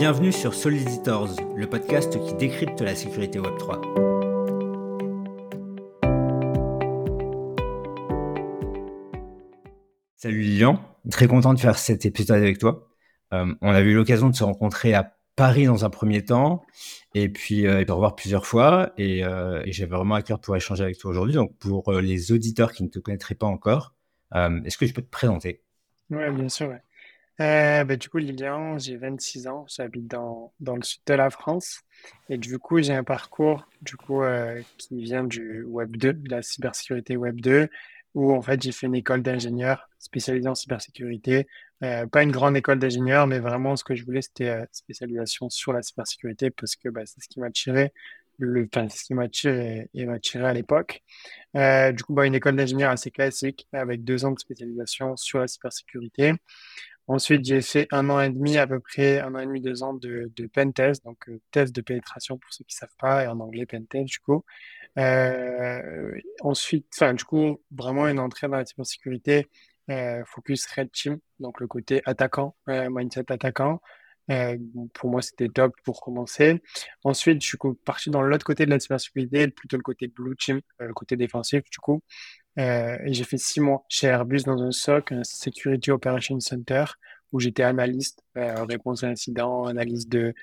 Bienvenue sur Soliditors, le podcast qui décrypte la sécurité Web3. Salut Lilian, très content de faire cet épisode avec toi. Euh, on a eu l'occasion de se rencontrer à Paris dans un premier temps, et puis euh, de revoir plusieurs fois, et, euh, et j'avais vraiment à cœur pour échanger avec toi aujourd'hui. Donc pour les auditeurs qui ne te connaîtraient pas encore, est-ce que je peux te présenter? Oui, bien sûr. Euh, ben, du coup, Lilian, j'ai 26 ans, j'habite dans, dans le sud de la France et du coup, j'ai un parcours du coup euh, qui vient du Web 2, de la cybersécurité Web 2, où en fait j'ai fait une école d'ingénieur spécialisée en cybersécurité. Euh, pas une grande école d'ingénieur, mais vraiment ce que je voulais c'était spécialisation sur la cybersécurité parce que bah, c'est ce qui m'a tiré le, enfin, ce qui m'a tiré et m'a tiré à l'époque. Du coup, bah, une école d'ingénieur assez classique avec deux ans de spécialisation sur la cybersécurité. Ensuite, j'ai fait un an et demi, à peu près un an et demi, deux ans de, de pen test, donc euh, test de pénétration pour ceux qui savent pas, et en anglais pen test du coup. Euh, ensuite, enfin du coup, vraiment une entrée dans la cybersécurité, euh, focus red team, donc le côté attaquant, mindset attaquant. Pour moi, c'était top pour commencer. Ensuite, je suis parti dans l'autre côté de la cybersécurité, plutôt le côté blue team, le côté défensif du coup. Euh, j'ai fait six mois chez Airbus dans un SOC, un Security Operations Center, où j'étais analyste, euh, réponse à incidents, analyse de,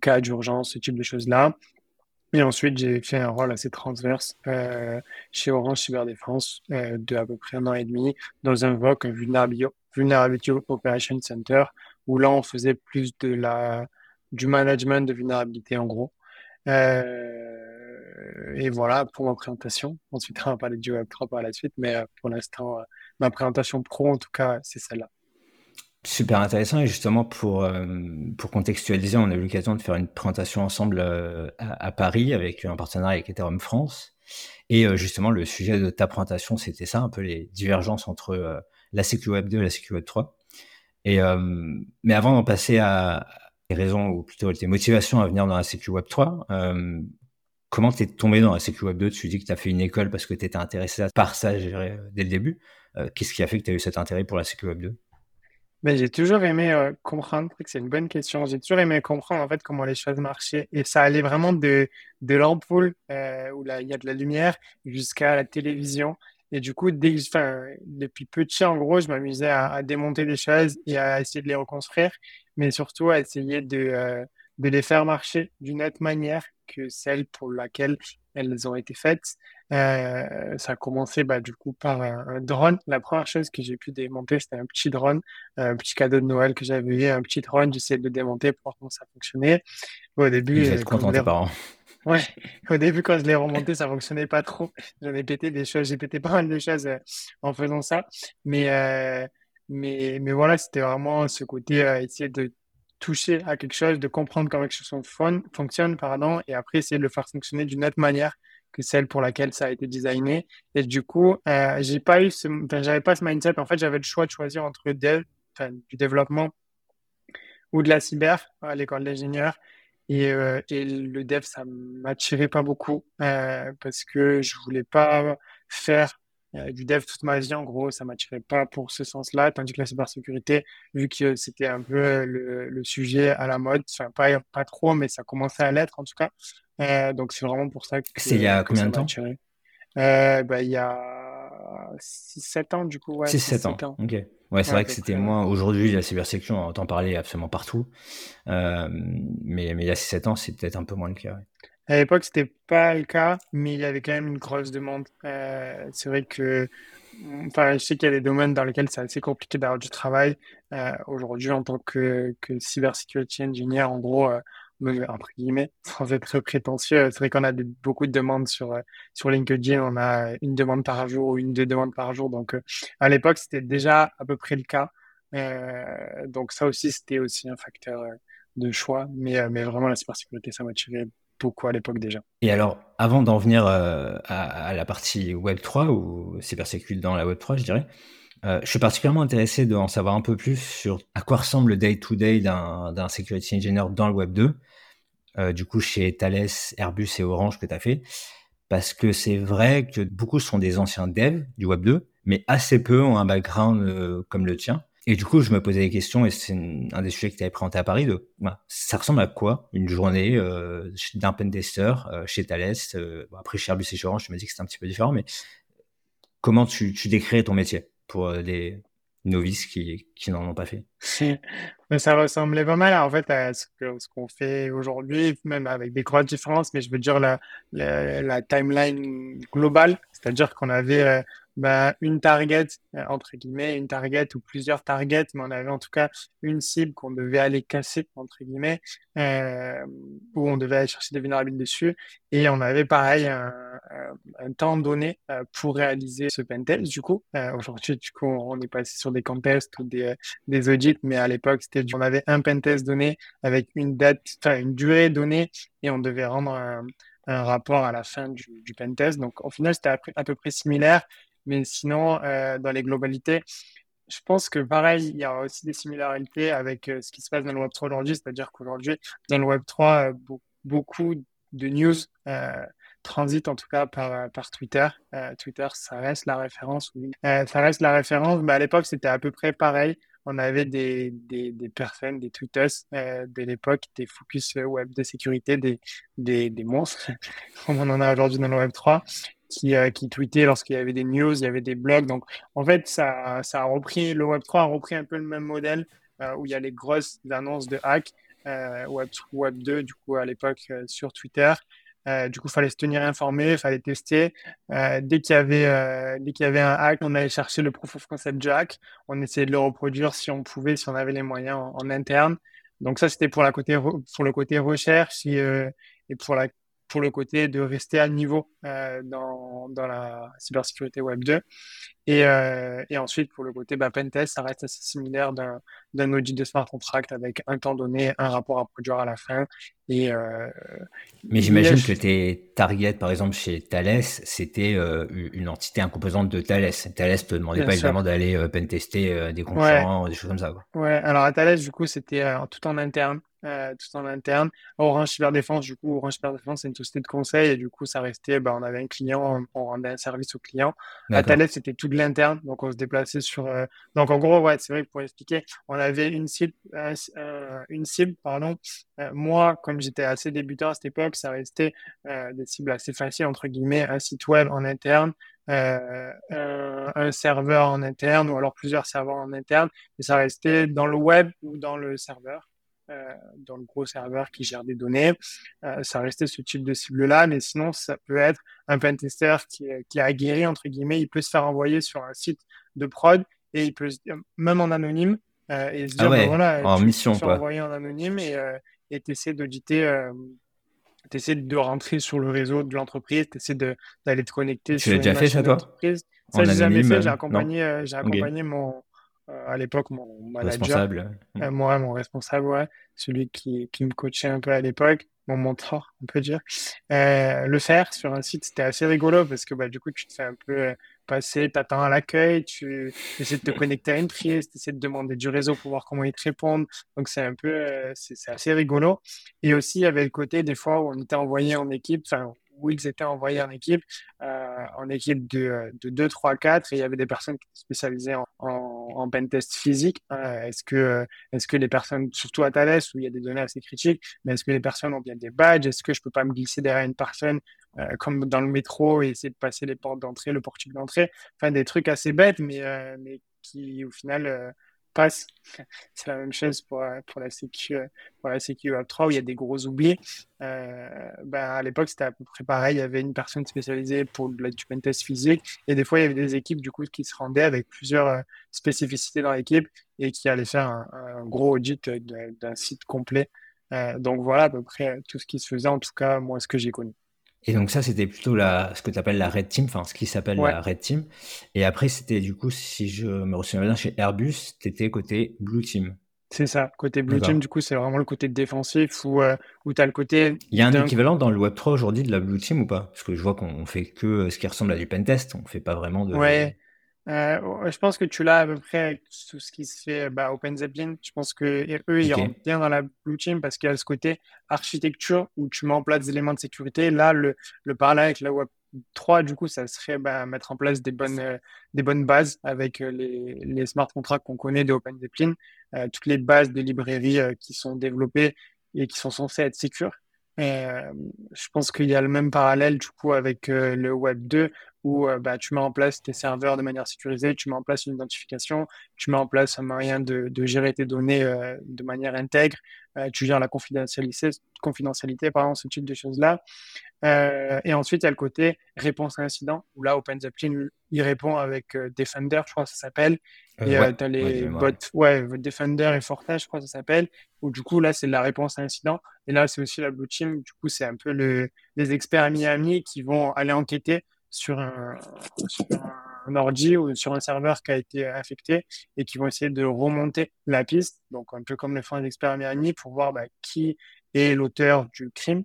cas d'urgence, ce type de choses-là. Et ensuite, j'ai fait un rôle assez transverse euh, chez Orange Cyberdéfense euh, de à peu près un an et demi dans un VOC, un Vulnerability Operations Center, où là, on faisait plus de la, du management de vulnérabilité en gros. Euh, euh, et voilà pour ma présentation. Ensuite, on va parler du Web3 par la suite, mais euh, pour l'instant, euh, ma présentation pro, en tout cas, c'est celle-là. Super intéressant et justement pour, pour contextualiser, on a eu l'occasion de faire une présentation ensemble à, Paris avec un partenariat avec Ethereum France. Et justement, le sujet de ta présentation, c'était ça, un peu les divergences entre la CQ Web 2 et la CQ Web 3. Et, mais avant d'en passer à, les raisons, ou plutôt tes motivations à venir dans la CQ Web 3, Comment t'es tombé dans la Sécu Web 2 Tu dis que tu as fait une école parce que tu étais intéressé par ça, dès le début. Euh, qu'est-ce qui a fait que tu as eu cet intérêt pour la Sécu Web 2 ben, j'ai toujours aimé euh, comprendre, c'est une bonne question. J'ai toujours aimé comprendre en fait comment les choses marchaient et ça allait vraiment de, de l'ampoule euh, où il y a de la lumière jusqu'à la télévision. Et du coup, depuis petit, en gros, je m'amusais à, démonter des choses et à essayer de les reconstruire, mais surtout à essayer de, de les faire marcher d'une autre manière que celle pour laquelle elles ont été faites. Euh, ça a commencé bah, du coup par un, drone. La première chose que j'ai pu démonter, c'était un petit drone, un petit cadeau de Noël que j'avais eu, un petit drone. J'essayais de le démonter pour voir comment ça fonctionnait. Au début, êtes content tes parents. Ouais, au début, quand je l'ai remonté, ça fonctionnait pas trop. J'en ai pété des choses, j'ai pété pas mal de choses euh, en faisant ça. Mais, euh, mais, mais voilà, c'était vraiment ce côté euh, essayer de toucher à quelque chose, de comprendre comment quelque chose fonctionne, et après essayer de le faire fonctionner d'une autre manière que celle pour laquelle ça a été designé. Et du coup, euh, j'ai pas eu ce, j'avais pas ce mindset. En fait, j'avais le choix de choisir entre dev, du développement ou de la cyber à l'école d'ingénieur. Et, euh, le dev, ça m'attirait pas beaucoup euh, parce que je voulais pas faire euh, du dev toute ma vie, en gros, ça m'attirait pas pour ce sens-là, tandis que la cybersécurité, vu que c'était un peu euh, le, le, sujet à la mode, enfin pas, pas trop, mais ça commençait à l'être en tout cas. Euh, donc c'est vraiment pour ça que c'est il y a combien de temps? euh, bah, Il y a 6-7 ans du coup. Ouais, 6-7 ans. ans. Ok. Ouais, c'est vrai que c'était moins. Aujourd'hui, la cybersécurité, on entend parler absolument partout. Euh, mais, mais il y a 6-7 ans, c'est peut-être un peu moins le cas. Ouais. À l'époque, c'était pas le cas, mais il y avait quand même une grosse demande. Euh, c'est vrai que, enfin, je sais qu'il y a des domaines dans lesquels c'est assez compliqué d'avoir du travail. Euh, aujourd'hui, en tant que, cybersecurity engineer, en gros, euh, entre guillemets, sans être prétentieux, c'est vrai qu'on a beaucoup de demandes sur LinkedIn. On a une demande par jour ou une deux demandes par jour. Donc, à l'époque, c'était déjà à peu près le cas. Donc, ça aussi, c'était aussi un facteur de choix. Mais, mais vraiment, la cybersécurité, ça m'a tiré beaucoup à l'époque déjà. Et alors, avant d'en venir euh, à, la partie Web 3 ou cybersécurité dans la Web 3, je dirais, euh, je suis particulièrement intéressé d'en savoir un peu plus sur à quoi ressemble le day-to-day d'un security engineer dans le Web 2, euh, du coup chez Thales, Airbus et Orange que tu as fait, parce que c'est vrai que beaucoup sont des anciens devs du Web 2, mais assez peu ont un background comme le tien. Et du coup, je me posais des questions, et c'est un des sujets que tu avais présenté à Paris, de ça ressemble à quoi une journée euh, d'un pentester euh, chez Thales euh, Après, chez Airbus et chez Orange, tu m'as dit que c'était un petit peu différent, mais comment tu, tu ton métier pour les novices qui, n'en ont pas fait? Ça ressemblait pas mal en fait à ce qu'on fait aujourd'hui, même avec des grosses différences, mais je veux dire la timeline globale, c'est-à-dire qu'on avait bah, une target, euh, entre guillemets, une target ou plusieurs targets, mais on avait en tout cas une cible qu'on devait aller casser, entre guillemets, euh, où on devait aller chercher des vulnérabilités dessus. Et on avait pareil un, temps donné euh, pour réaliser ce pentest. Du coup, euh, aujourd'hui, du coup, on est passé sur des contests ou des, audits, mais à l'époque, c'était on avait un pentest donné avec une date, enfin une durée donnée, et on devait rendre un, rapport à la fin du pentest. Donc, au final, c'était à peu près similaire. Mais sinon, euh, dans les globalités, je pense que pareil, il y a aussi des similarités avec euh, ce qui se passe dans le Web3 aujourd'hui, c'est-à-dire qu'aujourd'hui, dans le Web3, euh, beaucoup de news transitent en tout cas par, par Twitter. Twitter, ça reste la référence. Oui. ça reste la référence, mais à l'époque, c'était à peu près pareil. On avait des, des, des personnes, des tweeters de l'époque, des focus web de sécurité, des, des, des monstres, comme on en a aujourd'hui dans le Web 3, qui, euh, tweetait lorsqu'il y avait des news, il y avait des blogs. Donc, en fait, ça, a repris, le Web3 a repris un peu le même modèle euh, où il y a les grosses annonces de hack, euh, Web, Web 2, du coup, à l'époque, euh, sur Twitter. Du coup, il fallait se tenir informé, il fallait tester. dès qu'il y avait, un hack, on allait chercher le proof of concept du hack. On essayait de le reproduire si on pouvait, si on avait les moyens en, interne. Donc ça, c'était pour le côté recherche et pour la pour le côté de rester à niveau euh, dans, dans la cybersécurité Web 2. Et, euh, et ensuite, pour le côté bah, pentest, ça reste assez similaire d'un audit de smart contract avec un temps donné, un rapport à produire à la fin. Et, euh, Mais j'imagine que tes targets, par exemple, chez Thales, c'était euh, une entité, un composante de Thales. Thales te demandait pas évidemment d'aller pentester des concurrents, des choses comme ça. Quoi. Ouais, alors à Thales, du coup, c'était tout en interne. Euh, tout en interne. Orange Cyberdéfense, du coup, Orange Cyberdéfense, c'est une société de conseil et du coup, ça restait, bah, on avait un client, on, rendait un service au client. À Thales, c'était tout de l'interne, donc on se déplaçait sur. Euh... Donc en gros, ouais, c'est vrai que pour expliquer, on avait une cible, euh, une cible, pardon. Euh, moi, comme j'étais assez débutant à cette époque, ça restait euh, des cibles assez faciles entre guillemets, un site web en interne. Euh, un, serveur en interne ou alors plusieurs serveurs en interne et ça restait dans le web ou dans le serveur euh, dans le gros serveur qui gère des données. Euh, ça restait ce type de cible-là, mais sinon, ça peut être un pentester qui, qui a guéri, entre guillemets, il peut se faire envoyer sur un site de prod et il peut, même en anonyme, euh, et se dire, ah ouais, ben voilà, en tu, mission, tu quoi. envoyer en anonyme et euh, et t'essaies d'auditer, euh, t'essaies de rentrer sur le réseau de l'entreprise, t'essaies d'aller te connecter tu sur l'as déjà fait ça toi? Ça, j'ai jamais fait. J'ai accompagné, euh, j'ai accompagné okay. mon euh, à l'époque mon manager, responsable. Euh, moi, mon responsable, ouais, celui qui, qui me coachait un peu à l'époque, mon mentor, on peut dire. Euh, le faire sur un site, c'était assez rigolo parce que bah, du coup, tu te fais un peu euh, passer, t'attends à l'accueil, tu essaies de te connecter à une prise, tu essaies de demander du réseau pour voir comment ils te répondent. Donc, c'est un peu, euh, c'est assez rigolo. Et aussi, il y avait le côté des fois où on était envoyé en équipe, enfin, où ils étaient envoyés en équipe, euh, en équipe de, de 2, 3, 4, et il y avait des personnes qui spécialisées en, en, en pentest physique. Euh, est-ce que, est-ce que les personnes, surtout à Thales, où il y a des données assez critiques, mais est-ce que les personnes ont bien des badges? Est-ce que je peux pas me glisser derrière une personne, euh, comme dans le métro, et essayer de passer les portes d'entrée, le portique d'entrée? Enfin, des trucs assez bêtes, mais, euh, qui, au final, C'est la même chose pour, pour la sécu, pour la sécu Web 3 où il y a des gros oublis. Euh, ben à l'époque, c'était à peu près pareil. Il y avait une personne spécialisée pour le du pentest physique et des fois, il y avait des équipes du coup qui se rendaient avec plusieurs euh, spécificités dans l'équipe et qui allaient faire un, gros audit d'un site complet. Euh, donc voilà à peu près tout ce qui se faisait, en tout cas, moi, ce que j'ai connu. Et donc ça, c'était plutôt la, ce que tu appelles la Red Team, enfin ce qui s'appelle Ouais. la Red Team. Et après, c'était du coup, si je me souviens bien, chez Airbus, tu étais côté Blue Team. C'est ça. Côté Blue. Team, du coup, c'est vraiment le côté défensif où, euh, où tu as le côté Il y a un équivalent dans le Web3 aujourd'hui de la Blue Team ou pas? Parce que je vois qu'on fait que euh, ce qui ressemble à du pentest, on fait pas vraiment de... Ouais, euh, je pense que tu l'as à peu près avec tout ce qui se fait bah, Open Zeppelin. Je pense que eux, ils rentrent bien dans la blue team parce qu'il y a ce côté architecture où tu mets en place des éléments de sécurité. Là, le, le parallèle avec la web 3, du coup, ça serait bah, mettre en place des bonnes, des bonnes bases avec les, les smart contracts qu'on connaît de OpenZeppelin, toutes les bases de librairies qui sont développées et qui sont censées être sécures. Euh, je pense qu'il y a le même parallèle du coup avec euh, le Web 2 où euh, bah, tu mets en place tes serveurs de manière sécurisée, tu mets en place une identification, tu mets en place un moyen de, de gérer tes données de manière intègre, tu gères la confidentialité, confidentialité pardon, ce type de choses-là. et ensuite, il y a le côté réponse à incident où là, OpenZeppelin il répond avec Defender, je crois que ça s'appelle. Et tu as les bots, ouais, Defender et Fortage, je crois que ça s'appelle. Où du coup, là, c'est la réponse à incident. Et là, c'est aussi la Blue Team. Du coup, c'est un peu le, les experts à Miami qui vont aller enquêter sur un, sur un ordi ou sur un serveur qui a été affecté et qui vont essayer de remonter la piste. Donc, un peu comme le font les experts à Miami pour voir bah, qui est l'auteur du crime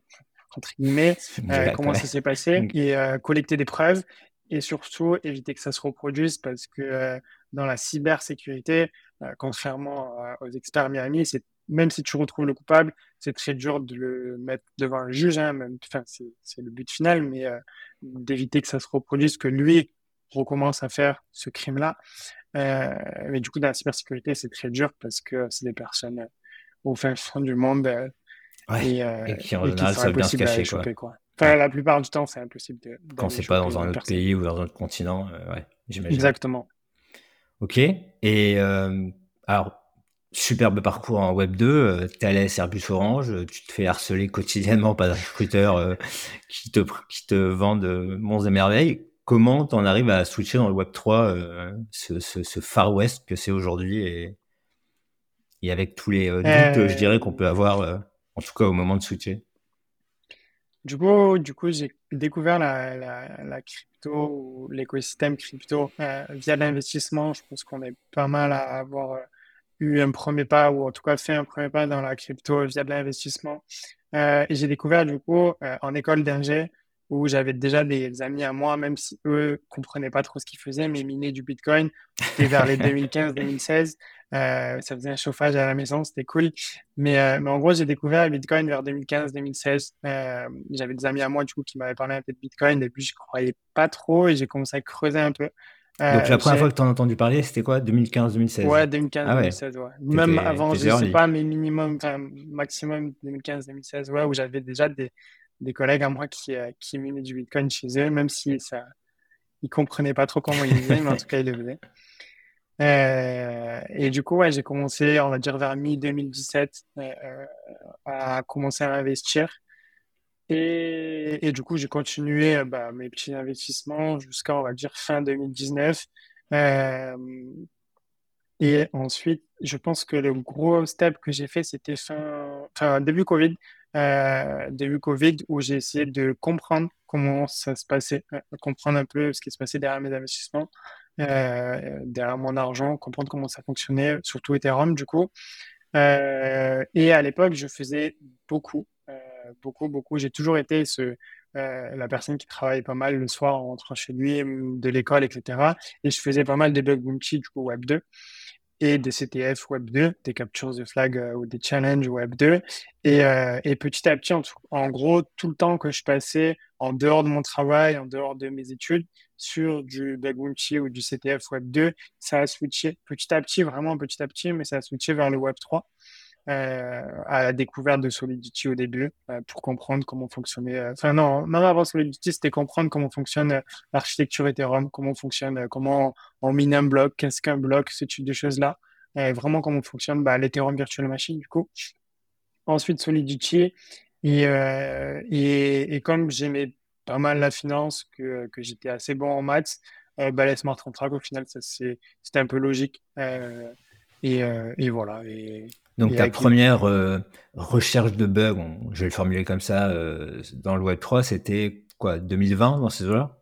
entre guillemets, euh, comment ça s'est passé, et euh, collecter des preuves, et surtout éviter que ça se reproduise parce que euh, dans la cybersécurité, contrairement aux experts Miami, c'est même si tu retrouves le coupable, c'est très dur de le mettre devant un juge. Hein, même, enfin, c'est le but final, mais euh, d'éviter que ça se reproduise, que lui recommence à faire ce crime-là. Euh, mais du coup, dans la cybersécurité, c'est très dur parce que c'est des personnes au fin fond du monde et, et, qui en général savent bien se cacher. quoi. Enfin, la plupart du temps, c'est impossible de. Quand c'est pas dans un autre pays ou dans un autre continent, ouais, j'imagine. Exactement. Ok. Et euh, alors, superbe parcours en Web 2. Euh, à Airbus Orange. Tu te fais harceler quotidiennement par des recruteurs euh, qui, te, qui te vendent monts et merveilles. Comment t'en arrives à switcher dans le Web 3, ce, ce, Far West que c'est aujourd'hui et, et avec tous les doutes, je dirais, qu'on peut avoir, en tout cas au moment de switcher? Du coup, du coup, j'ai découvert la, la, la crypto l'écosystème crypto euh, via l'investissement. Je pense qu'on est pas mal à avoir euh, eu un premier pas ou en tout cas fait un premier pas dans la crypto via de l'investissement. Euh, et j'ai découvert du coup euh, en école d'ingé où j'avais déjà des amis à moi, même si eux comprenaient pas trop ce qu'ils faisaient, mais minaient du Bitcoin. C'était vers les 2015-2016. Euh, ça faisait un chauffage à la maison, c'était cool. Mais, euh, mais en gros, j'ai découvert le Bitcoin vers 2015-2016. Euh, j'avais des amis à moi du coup qui m'avaient parlé un peu de Bitcoin et puis je croyais pas trop et j'ai commencé à creuser un peu. Donc la première fois que tu en as entendu parler, c'était quoi? 2015-2016 Ouais, 2015-2016, ouais. Même avant, je sais pas, mais minimum, enfin maximum 2015-2016, ouais, où j'avais déjà des, des collègues à moi qui, euh, qui minaient du Bitcoin chez eux, même si ça, ils comprenaient pas trop comment ils faisaient, mais en tout cas, ils le faisaient. Euh, et du coup, ouais, j'ai commencé, on va dire vers mi-2017, euh, à commencer à investir. Et, du coup, j'ai continué bah, mes petits investissements jusqu'à, on va dire, fin 2019. Euh, et ensuite, je pense que le gros step que j'ai fait, c'était fin, début Covid euh, début Covid où j'ai essayé de comprendre comment ça se passait, euh, comprendre un peu ce qui se passait derrière mes investissements, euh, derrière mon argent, comprendre comment ça fonctionnait, surtout Ethereum du coup. Euh, et à l'époque, je faisais beaucoup, euh, beaucoup, beaucoup. J'ai toujours été euh, la personne qui travaille pas mal le soir en rentrant chez lui, de l'école, etc. Et je faisais pas mal des bug bounty du coup Web 2 et des CTF Web 2, des captures de flag euh, ou des challenges Web 2. Et, euh, et petit à petit, en, gros, tout le temps que je passais en dehors de mon travail, en dehors de mes études, sur du Bug Bounty ou du CTF Web 2, ça a switché petit à petit, vraiment petit à petit, mais ça a switché vers le Web 3 euh, à la découverte de Solidity au début euh, pour comprendre comment fonctionnait. Euh, enfin non, même avant Solidity, c'était comprendre comment fonctionne euh, l'architecture Ethereum, comment fonctionne, comment on mine un bloc, qu'est-ce qu'un bloc, ce type de choses-là. Et vraiment comment fonctionne bah, l'Ethereum Virtual Machine du coup. Ensuite Solidity et, et, comme j'aimais pas mal la finance, que, que j'étais assez bon en maths, bah, les smart contracts au final ça c'était un peu logique. et, et voilà. Donc ta première euh, recherche de bugs, je vais le formuler comme ça, euh, dans le Web 3, c'était quoi, 2020 dans ces eaux-là?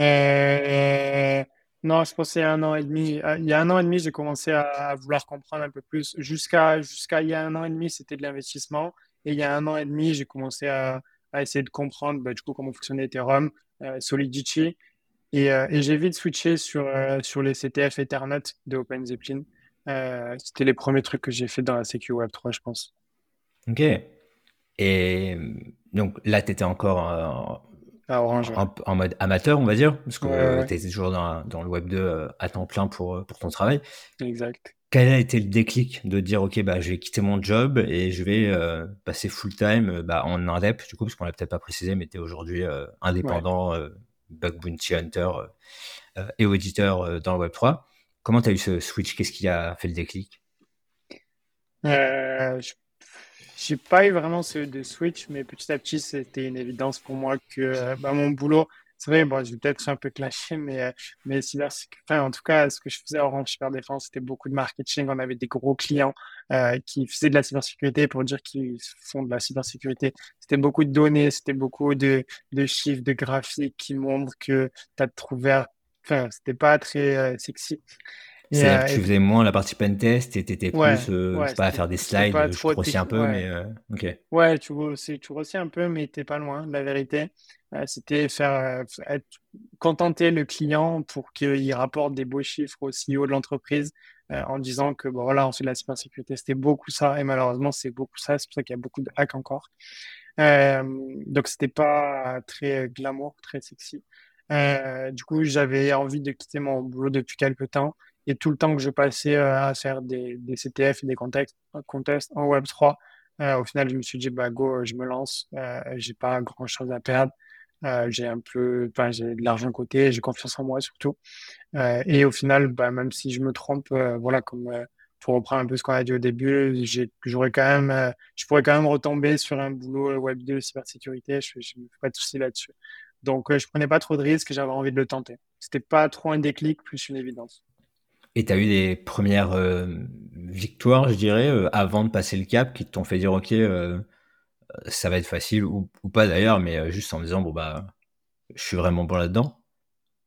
Euh, Non, je pensais un an et demi. Il y a un an et demi, j'ai commencé à, vouloir comprendre un peu plus. Jusqu'à jusqu'à il y a un an et demi, c'était de l'investissement. Et il y a un an et demi, j'ai commencé à, à, essayer de comprendre bah, du coup comment fonctionnait Ethereum, Solidity. Et, et j'ai vite switché sur, sur les CTF Ethernet de OpenZeppelin. Euh, c'était les premiers trucs que j'ai fait dans la CQ Web 3, je pense. Ok. Et donc là, tu étais encore Orange. En, mode amateur, on va dire, parce que tu étais toujours dans, dans, le Web 2 à temps plein pour, pour ton travail. Exact quel a été le déclic de dire ok bah je vais quitter mon job et je vais euh, passer full time euh, bah, en indep du coup parce qu'on l'a peut-être pas précisé mais tu es aujourd'hui euh, indépendant bug bounty hunter et auditeur dans le web 3 comment tu as eu ce switch? Qu'est-ce qui a fait le déclic? J'ai pas eu vraiment ce de switch mais petit à petit c'était une évidence pour moi que bah, mon boulot c'est vrai, bon, je vais peut-être un peu clasher, mais, euh, mais enfin, en tout cas, ce que je faisais à Orange Cyberdéfense, c'était beaucoup de marketing. On avait des gros clients euh, qui faisaient de la cybersécurité pour dire qu'ils font de la cybersécurité. C'était beaucoup de données, c'était beaucoup de, de chiffres, de graphiques qui montrent que tu as trouvé, enfin, c'était pas très euh, sexy. C'est-à-dire que tu faisais moins la partie pentest et tu étais plus, je sais pas, à faire des slides, je grossis un peu, mais ok. Ouais, tu grossis, tu grossis un peu, mais t'es pas loin, la vérité. Euh, c'était faire euh, être, contenter le client pour qu'il rapporte des beaux chiffres au CEO de l'entreprise euh, en disant que bon, voilà, on fait de la cybersécurité. C'était beaucoup ça et malheureusement, c'est beaucoup ça. C'est pour ça qu'il y a beaucoup de hacks encore. Euh, donc, c'était pas très glamour, très sexy. Euh, du coup, j'avais envie de quitter mon boulot depuis quelques temps et tout le temps que je passais à faire des, CTF et des contests, contests en Web3, au final, je me suis dit, bah, go, je me lance. j'ai pas grand chose à perdre. Euh, j'ai un peu, enfin, j'ai de l'argent côté, j'ai confiance en moi surtout. Euh, et au final, bah, même si je me trompe, euh, voilà, comme pour reprendre un peu ce qu'on a dit au début, j'aurais quand même, je pourrais quand même retomber sur un boulot web 2 cybersécurité. Je, je me fais pas de soucis là-dessus. Donc, je prenais pas trop de risques, j'avais envie de le tenter. C'était pas trop un déclic, plus une évidence. Et tu as eu des premières victoires, je dirais, avant de passer le cap, qui t'ont fait dire, OK, ça va être facile ou, pas d'ailleurs, mais euh, juste en me disant, bon, bah, je suis vraiment bon là-dedans?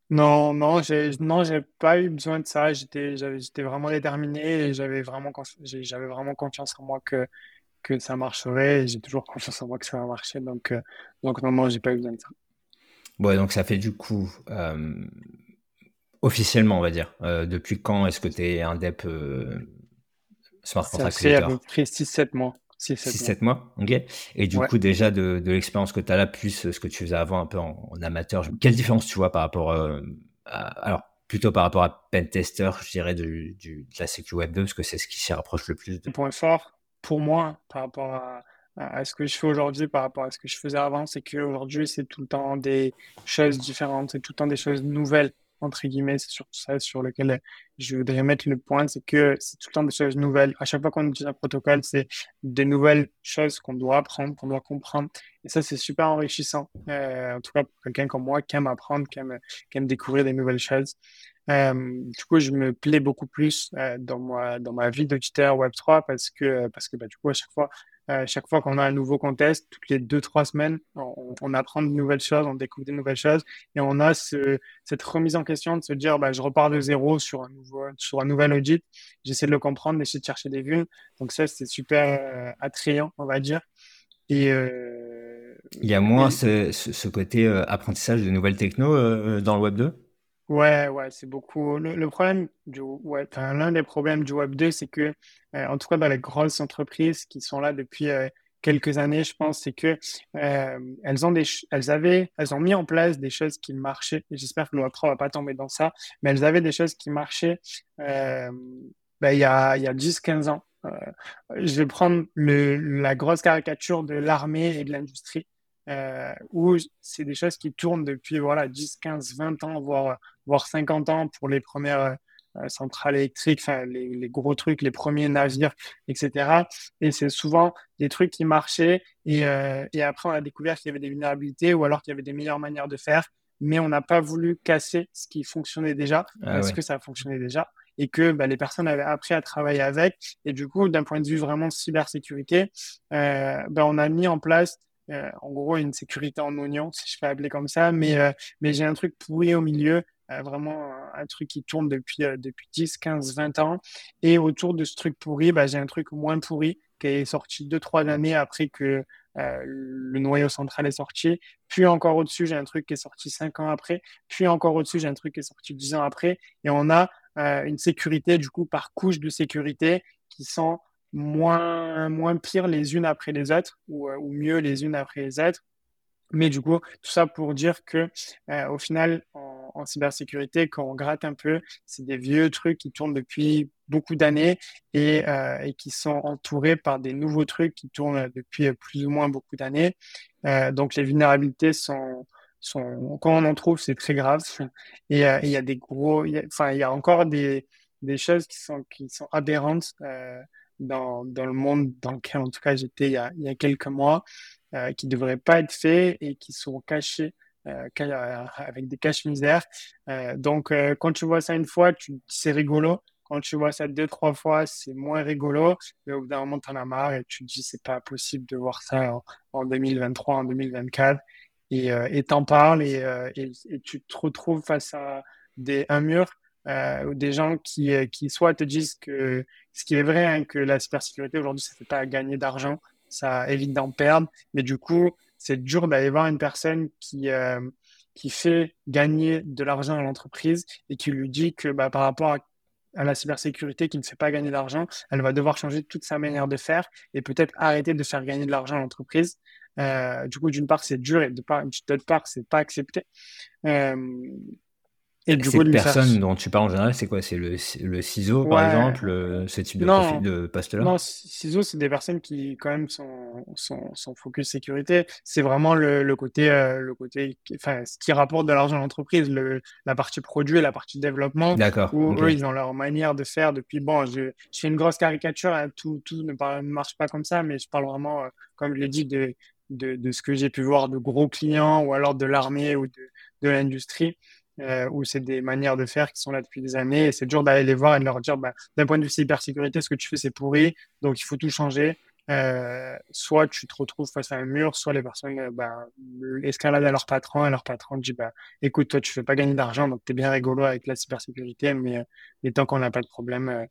Non, non, j'ai, non, j'ai pas eu besoin de ça. J'étais, j'étais vraiment déterminé et j'avais vraiment, j'avais vraiment confiance en moi que, que ça marcherait. J'ai toujours confiance en moi que ça va marcher. Donc, euh, donc non, non, j'ai pas eu besoin de ça. Ouais, donc ça fait du coup, euh, officiellement, on va dire. depuis quand est-ce que tu es un DEP Smart Contract fait à peu près 6-7 mois. 6-7 mois. ok. Et du coup, déjà de, de l'expérience que tu as là, plus ce que tu faisais avant un peu en, amateur, quelle différence tu vois par rapport euh, à, alors plutôt par rapport à Pentester, je dirais, du, du, de la sécu Web 2, parce que c'est ce qui s'y rapproche le plus. Le point fort pour moi par rapport à, à ce que je fais aujourd'hui, par rapport à ce que je faisais avant, c'est qu'aujourd'hui, c'est tout le temps des choses différentes, c'est tout le temps des choses nouvelles entre guillemets, c'est surtout ça sur lequel je voudrais mettre le point, c'est que c'est tout le temps des choses nouvelles. À chaque fois qu'on utilise un protocole, c'est des nouvelles choses qu'on doit apprendre, qu'on doit comprendre. Et ça, c'est super enrichissant. Euh, en tout cas, pour quelqu'un comme moi qui aime apprendre, qui aime, qui aime découvrir des nouvelles choses. Euh, du coup, je me plais beaucoup plus euh, dans ma dans ma vie d'auditeur Web 3 parce que parce que bah, du coup à chaque fois euh, chaque fois qu'on a un nouveau contest, toutes les deux, trois semaines, on, on, apprend de nouvelles choses, on découvre de nouvelles choses et on a ce, cette remise en question de se dire, bah, je repars de zéro sur un, nouveau, sur un nouvel audit, j'essaie de le comprendre, d'essayer de chercher des vues. Donc ça, c'est super euh, attrayant, on va dire. Et, euh, Il y a moins ce, ce, côté apprentissage de nouvelles techno dans le Web 2 Ouais, ouais, c'est beaucoup. Le, problème du web, enfin, l'un des problèmes du Web 2, c'est que, euh, en tout cas dans les grosses entreprises qui sont là depuis euh, quelques années, je pense, c'est que euh, elles ont des, elles avaient, elles ont mis en place des choses qui marchaient. J'espère que le Web 3 va pas tomber dans ça, mais elles avaient des choses qui marchaient ben, il y a, il y a 10-15 ans. je vais prendre le, la grosse caricature de l'armée et de l'industrie euh, où c'est des choses qui tournent depuis voilà 10, 15, 20 ans, voire voire 50 ans pour les premières euh, centrales électriques, enfin les, les, gros trucs, les premiers navires, etc. Et c'est souvent des trucs qui marchaient et, euh, et après on a découvert qu'il y avait des vulnérabilités ou alors qu'il y avait des meilleures manières de faire, mais on n'a pas voulu casser ce qui fonctionnait déjà ah parce que ça fonctionnait déjà et que bah, les personnes avaient appris à travailler avec. Et du coup, d'un point de vue vraiment cybersécurité, euh, bah, on a mis en place euh, en gros une sécurité en oignon, si je fais appeler comme ça, mais, euh, mais j'ai un truc pourri au milieu, euh, vraiment un, truc qui tourne depuis, depuis 10, 15, 20 ans. Et autour de ce truc pourri, bah, j'ai un truc moins pourri qui est sorti deux, trois années après que le noyau central est sorti. Puis encore au-dessus, j'ai un truc qui est sorti cinq ans après. Puis encore au-dessus, j'ai un truc qui est sorti dix ans après. Et on a une sécurité, du coup, par couche de sécurité qui sont moins, moins pires les unes après les autres ou, euh, mieux les unes après les autres. Mais du coup, tout ça pour dire que euh, au final, en, cybersécurité, quand on gratte un peu, c'est des vieux trucs qui tournent depuis beaucoup d'années et, euh, qui sont entourés par des nouveaux trucs qui tournent depuis plus ou moins beaucoup d'années. Euh, donc les vulnérabilités sont, quand on en trouve, c'est très grave. Et euh, il y a des gros, enfin, il y a encore des, choses qui sont, qui aberrantes euh, dans, le monde dans lequel, en tout cas, j'étais il, y a, il y a quelques mois. Euh, qui ne devraient pas être faits et qui sont cachés euh, euh, avec des caches misères. donc, quand tu vois ça une fois, c'est rigolo. Quand tu vois ça deux, trois fois, c'est moins rigolo. Mais au bout d'un moment, tu en as marre et tu te dis, c'est pas possible de voir ça en, 2023, en 2024. Et t'en parles et, tu te retrouves face à un mur euh, des gens qui, qui soit te disent que ce qui est vrai, hein, que la cybersécurité aujourd'hui, ça ne fait pas gagner d'argent, ça évite d'en perdre. Mais du coup, c'est dur d'aller voir une personne qui, euh, qui fait gagner de l'argent à l'entreprise et qui lui dit que bah, par rapport à, la cybersécurité qui ne fait pas gagner d'argent, elle va devoir changer toute sa manière de faire et peut-être arrêter de faire gagner de l'argent à l'entreprise. Euh, du coup, d'une part, c'est dur et d'autre part, c'est pas accepté. Euh, et du Cette personne dont tu parles en général, c'est quoi? C'est le, le ciseau, par exemple, ce type de poste-là Non, ciseau, c'est des personnes qui, quand même, sont, sont, sont focus sécurité. C'est vraiment le, le côté, euh, le côté, enfin, ce qui rapporte de l'argent à l'entreprise, la partie produit et la partie développement. D'accord. Où eux, ils ont leur manière de faire depuis. Bon, je, je fais une grosse caricature, hein, tout, tout ne, ne, marche pas comme ça, mais je parle vraiment, euh, comme je l'ai dit, de, de, de ce que j'ai pu voir de gros clients ou alors de l'armée ou de, de l'industrie euh, où c'est des manières de faire qui sont là depuis des années. Et c'est dur d'aller les voir et de leur dire, bah, d'un point de vue cybersécurité, ce que tu fais, c'est pourri, donc il faut tout changer. Euh, soit tu te retrouves face à un mur, soit les personnes euh, bah, escaladent à leur patron et leur patron dit bah, écoute, toi tu fais pas gagner d'argent, donc tu es bien rigolo avec la cybersécurité, mais, mais tant qu'on n'a pas de problème, euh,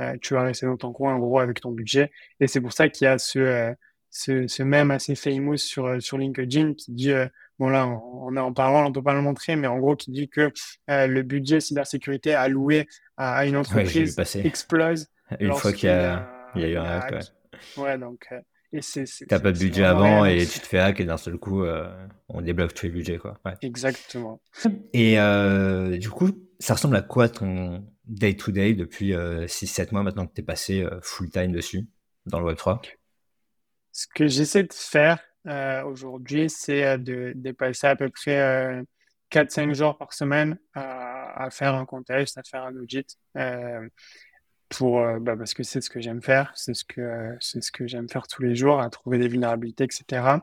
euh, tu vas rester dans ton coin en gros avec ton budget. Et c'est pour ça qu'il y a ce, ce, ce même assez famous sur, sur LinkedIn qui dit bon là, on, est en parlant, on peut pas le montrer, mais en gros, qui dit que euh, le budget cybersécurité alloué à, à une entreprise explose. Une fois qu'il y, a, il y a eu un hack. Ouais. ouais, donc. Euh, et c'est, T'as pas de budget avant et tu te fais hack et d'un seul coup, euh, on débloque tous les budgets, quoi. Ouais. Exactement. Et euh, du coup, ça ressemble à quoi ton day-to-day depuis 6-7 mois maintenant que tu es passé full-time dessus dans le Web3 Ce que j'essaie de faire, euh, aujourd'hui, c'est euh, de, passer à peu près euh, 4-5 jours par semaine à, faire un contexte, à faire un audit. Euh, pour, euh, bah, parce que c'est ce que j'aime faire, c'est ce que c'est ce que j'aime faire tous les jours, à trouver des vulnérabilités, etc.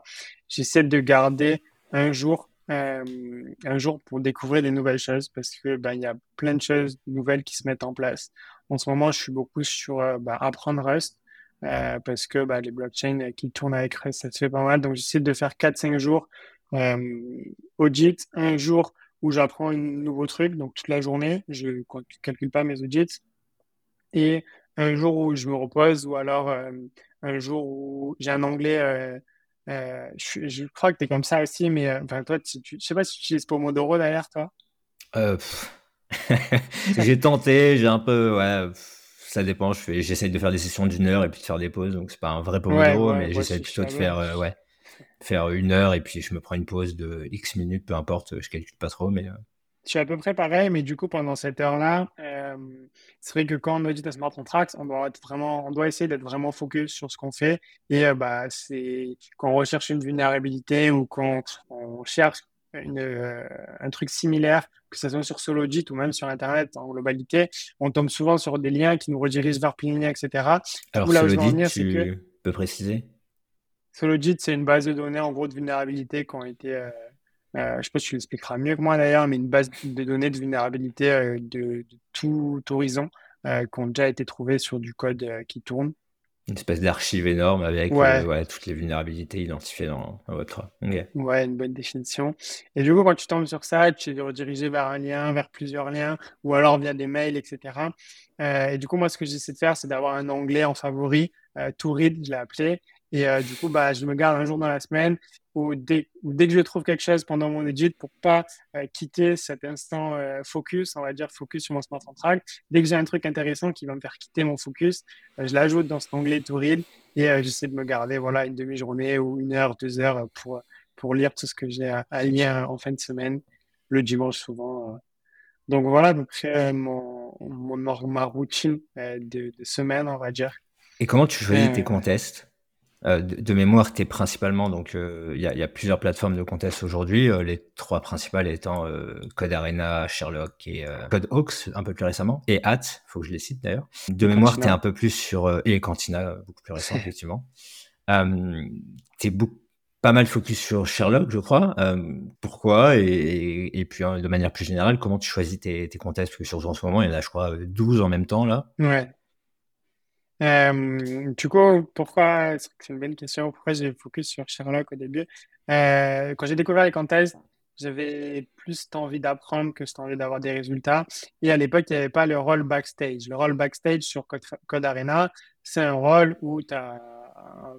J'essaie de garder un jour, euh, un jour pour découvrir des nouvelles choses, parce que bah, il y a plein de choses nouvelles qui se mettent en place. En ce moment, je suis beaucoup sur bah, apprendre Rust, euh, parce que bah, les blockchains qui tournent avec Rust, ça se fait pas mal. Donc, j'essaie de faire 4-5 jours euh, audit, un jour où j'apprends un nouveau truc, donc toute la journée, je ne calcule pas mes audits, et un jour où je me repose, ou alors euh, un jour où j'ai un anglais. Euh, euh, je, crois que tu es comme ça aussi, mais euh, enfin, toi, tu, tu, sais pas si tu utilises Pomodoro d'ailleurs, toi. j'ai tenté, j'ai un peu. Ça dépend. Je fais, j'essaie de faire des sessions d'une heure et puis de faire des pauses. Donc c'est pas un vrai pomodoro, mais j'essaie plutôt de faire, euh, ouais, faire une heure et puis je me prends une pause de X minutes, peu importe. Je calcule pas trop, mais. Euh. Je suis à peu près pareil, mais du coup pendant cette heure-là, euh, c'est vrai que quand on audite un smart contract, on doit être vraiment, on doit essayer d'être vraiment focus sur ce qu'on fait. Et euh, bah c'est quand on recherche une vulnérabilité ou quand on cherche une, euh, un truc similaire, que ce soit sur Sologit ou même sur Internet en globalité, on tombe souvent sur des liens qui nous redirigent vers Pliny, etc. Alors, là Sologit, tu que... peux préciser? Sologit, c'est une base de données en gros de vulnérabilité qui ont été, euh, euh, je sais pas si tu l'expliqueras mieux que moi d'ailleurs, mais une base de données de vulnérabilité de, de, tout horizon qui ont déjà été trouvées sur du code qui tourne. Une espèce d'archive énorme avec ouais. Euh, ouais, toutes les vulnérabilités identifiées dans, dans votre. Okay. Ouais, une bonne définition. Et du coup, quand tu tombes sur ça, tu es redirigé vers un lien, vers plusieurs liens, ou alors via des mails, etc. Euh, et du coup, moi, ce que j'essaie de faire, c'est d'avoir un onglet en favori, euh, to read, je l'ai appelé, et euh, du coup, bah, je me garde un jour dans la semaine où dès, dès que je trouve quelque chose pendant mon edit pour pas euh, quitter cet instant focus, on va dire focus sur mon smart contract, dès que j'ai un truc intéressant qui va me faire quitter mon focus, je l'ajoute dans cet onglet to read et j'essaie de me garder voilà une demi-journée ou une heure, deux heures pour pour lire tout ce que j'ai à, lire en fin de semaine, le dimanche souvent. Donc voilà près mon, mon, ma routine de semaine, on va dire. Et comment tu choisis tes contests? Euh, de, mémoire, tu es principalement, donc euh, il y, a, plusieurs plateformes de contest aujourd'hui, euh, les trois principales étant Code Arena, Sherlock et Code Hawks un peu plus récemment, et Hat, faut que je les cite d'ailleurs. De mémoire, tu es un peu plus sur, et Cantina, beaucoup plus récent effectivement. tu es pas mal focus sur Sherlock, je crois. pourquoi? Et, puis hein, de manière plus générale, comment tu choisis tes, tes contests? Parce que surtout en ce moment, il y en a, je crois, 12 en même temps là. Ouais. Euh, du coup, pourquoi, c'est une bonne question, pourquoi j'ai focus sur Sherlock au début? Euh, quand j'ai découvert les contests, j'avais plus envie d'apprendre que envie d'avoir des résultats. Et à l'époque, il n'y avait pas le rôle backstage. Le rôle backstage sur Code, Arena, c'est un rôle où tu as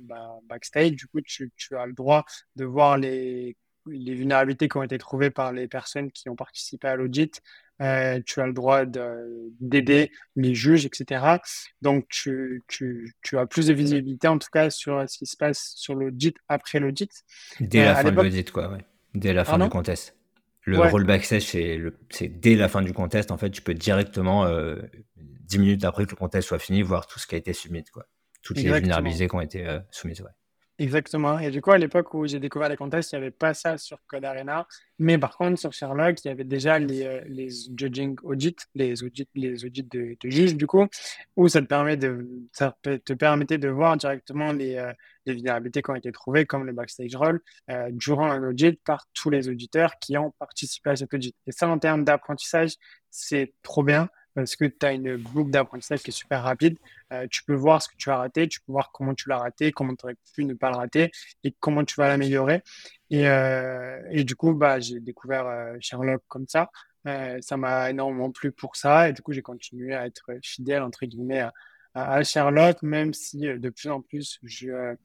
bah, backstage, du coup, tu, as le droit de voir les vulnérabilités qui ont été trouvées par les personnes qui ont participé à l'audit, euh, tu as le droit d'aider les juges, etc. Donc, tu, tu, tu, as plus de visibilité, en tout cas, sur ce qui se passe sur l'audit après l'audit. Dès la euh, fin de l'audit, quoi, ouais. Dès la fin du contest. Le rôle backstage, c'est dès la fin du contest, en fait, tu peux directement, euh, 10 minutes après que le contest soit fini, voir tout ce qui a été soumis, quoi. Toutes les vulnérabilités qui ont été euh, soumises, ouais. Exactement. Et du coup, à l'époque où j'ai découvert les contests, il n'y avait pas ça sur Code Arena. Mais par contre, sur Sherlock, il y avait déjà les, euh, les judging audits, les audits, les audits de, de du coup, où ça te, permet de, ça te permettait de voir directement les, euh, les vulnérabilités qui ont été trouvées, comme le backstage roll, euh, durant un audit par tous les auditeurs qui ont participé à cet audit. Et ça, en termes d'apprentissage, c'est trop bien parce que tu as une boucle d'apprentissage qui est super rapide. Euh, tu peux voir ce que tu as raté, tu peux voir comment tu l'as raté, comment tu aurais pu ne pas le rater et comment tu vas l'améliorer. Et, euh, du coup, bah, j'ai découvert euh, Sherlock comme ça. ça m'a énormément plu pour ça et du coup, j'ai continué à être fidèle, entre guillemets, à, à Sherlock, même si de plus en plus, je,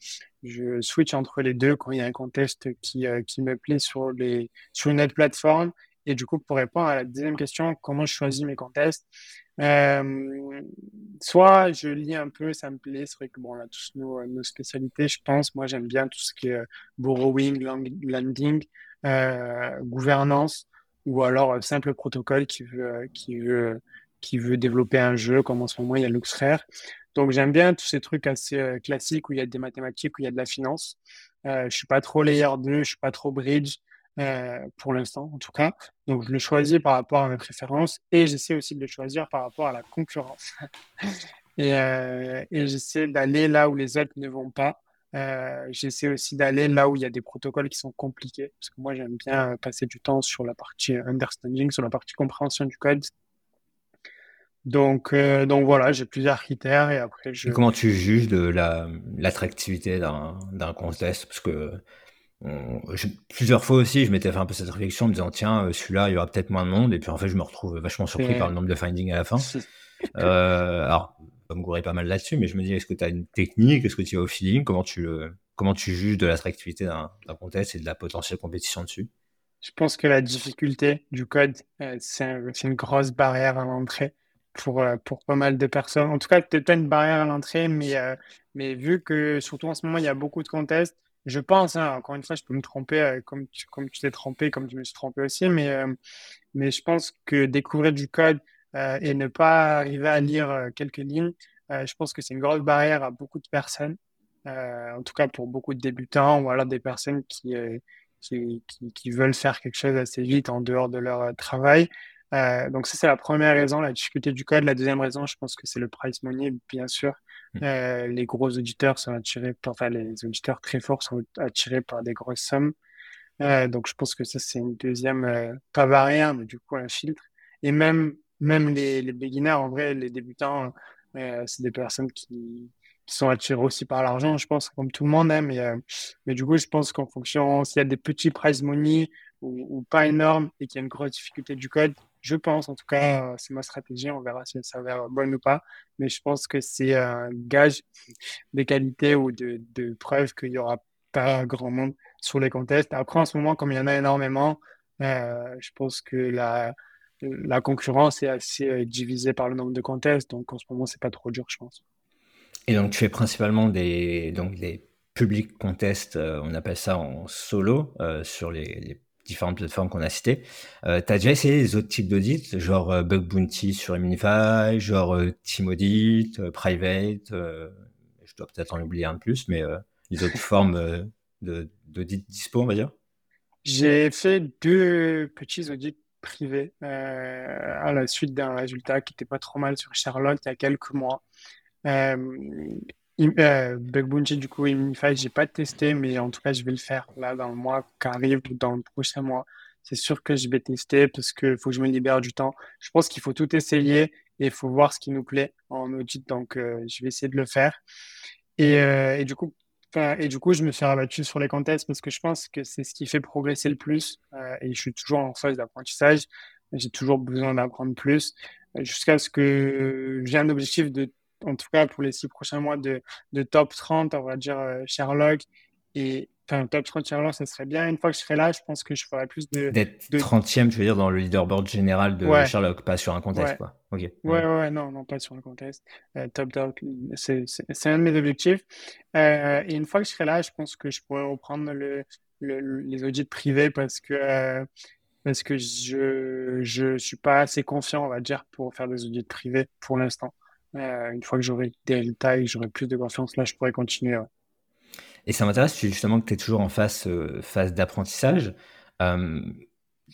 switch entre les deux quand il y a un contest qui, qui me plaît sur, les, sur une autre plateforme et du coup, pour répondre à la deuxième question, comment je choisis mes contests euh, Soit je lis un peu, ça me plaît. C'est vrai que bon, on a tous nos, nos spécialités, je pense. Moi, j'aime bien tout ce qui est euh, borrowing, landing, euh, gouvernance, ou alors euh, simple protocole qui veut, euh, qui veut, qui veut développer un jeu, comme en ce moment il y a LuxRare. Donc j'aime bien tous ces trucs assez classiques où il y a des mathématiques, où il y a de la finance. Euh, je suis pas trop layer 2, je suis pas trop bridge. Euh, pour l'instant en tout cas. Donc je le choisis par rapport à mes préférences et j'essaie aussi de le choisir par rapport à la concurrence. et, euh, et j'essaie d'aller là où les autres ne vont pas. Euh, j'essaie aussi d'aller là où il y a des protocoles qui sont compliqués, parce que moi j'aime bien passer du temps sur la partie understanding, sur la partie compréhension du code. Donc, euh, donc voilà, j'ai plusieurs critères et après je. comment tu juges de l'attractivité d'un d'un contest? Parce que plusieurs fois aussi, je m'étais fait un peu cette réflexion en me disant tiens, euh, celui-là, il y aura peut-être moins de monde. Et puis en fait, je me retrouve vachement surpris par le nombre de findings à la fin. euh, alors, me gourer pas mal là-dessus, mais je me dis est-ce que tu as une technique? Est-ce que tu vas au feeling? Comment tu, comment tu juges de l'attractivité d'un contest et de la potentielle compétition dessus? Je pense que la difficulté du code, euh, c'est une grosse barrière à l'entrée pour, euh, pour pas mal de personnes. En tout cas, peut-être pas une barrière à l'entrée, mais, mais vu que surtout en ce moment, il y a beaucoup de contests, je pense, hein, encore une fois, je peux me tromper euh, comme tu, comme tu t'es trompé, comme tu me suis trompé aussi, mais, euh, mais je pense que découvrir du code euh, et ne pas arriver à lire quelques lignes, je pense que c'est une grosse barrière à beaucoup de personnes, en tout cas pour beaucoup de débutants ou alors des personnes qui, qui, qui, qui, veulent faire quelque chose assez vite en dehors de leur travail. Euh, donc ça, c'est la première raison, la difficulté du code. La deuxième raison, je pense que c'est le price money, bien sûr. Mm. Euh, les gros auditeurs sont attirés, par, enfin les auditeurs très forts sont attirés par des grosses sommes. Euh, donc je pense que ça, c'est une deuxième, euh, pas barrière, mais du coup un filtre. Et même, même les, les beginners, en vrai, les débutants, euh, c'est des personnes qui, sont attirés aussi par l'argent, je pense, comme tout le monde. Hein, mais, mais du coup, je pense qu'en fonction, s'il y a des petits price money ou, ou pas énormes et qu'il y a une grosse difficulté du code, je pense, en tout cas, euh, c'est ma stratégie. On verra si ça va bonne ou pas. Mais je pense que c'est un gage de qualité ou de, preuve qu'il n'y aura pas grand monde sur les contests. Après, en ce moment, comme il y en a énormément, euh, je pense que la, concurrence est assez euh, divisée par le nombre de contests. Donc, en ce moment, c'est pas trop dur, je pense. Et donc, tu fais principalement des, donc des public contest, on appelle ça en solo sur les, différentes plateformes qu'on a citées. Euh, tu as déjà essayé les autres types d'audits, genre Bug Bounty sur Eminify, genre Team Audit, Private, je dois peut-être en oublier un de plus, mais les autres formes d'audit dispo, on va dire? J'ai fait deux petits audits privés à la suite d'un résultat qui n'était pas trop mal sur Charlotte il y a quelques mois. Euh, Bug Bounty, du coup, Immunify, j'ai pas testé, mais en tout cas, je vais le faire là dans le mois qui arrive ou dans le prochain mois. C'est sûr que je vais tester parce qu'il faut que je me libère du temps. Je pense qu'il faut tout essayer et il faut voir ce qui nous plaît en audit. Donc, euh, je vais essayer de le faire. Et, euh, et du coup, et du coup, je me suis rabattu sur les contests parce que je pense que c'est ce qui fait progresser le plus. Et je suis toujours en phase d'apprentissage. J'ai toujours besoin d'apprendre plus jusqu'à ce que j'ai un objectif de en tout cas pour les six prochains mois de, de top 30, on va dire euh, Sherlock. Et enfin, top 30 Sherlock, ça serait bien. Une fois que je serai là, je pense que je ferai plus de. D'être de... 30e, je veux dire, dans le leaderboard général de Sherlock, pas sur un contest, ouais. quoi. Ok. Ouais, ouais, non, non, pas sur un contest. Euh, top 30, c'est un de mes objectifs. Euh, et une fois que je serai là, je pense que je pourrais reprendre le, le, les audits privés parce que. Euh, parce que je je suis pas assez confiant, on va dire, pour faire des audits privés pour l'instant. Euh, une fois que j'aurai des que j'aurai plus de confiance, là, je pourrais continuer. Et ça m'intéresse justement que tu es toujours en phase, euh, phase d'apprentissage. Euh,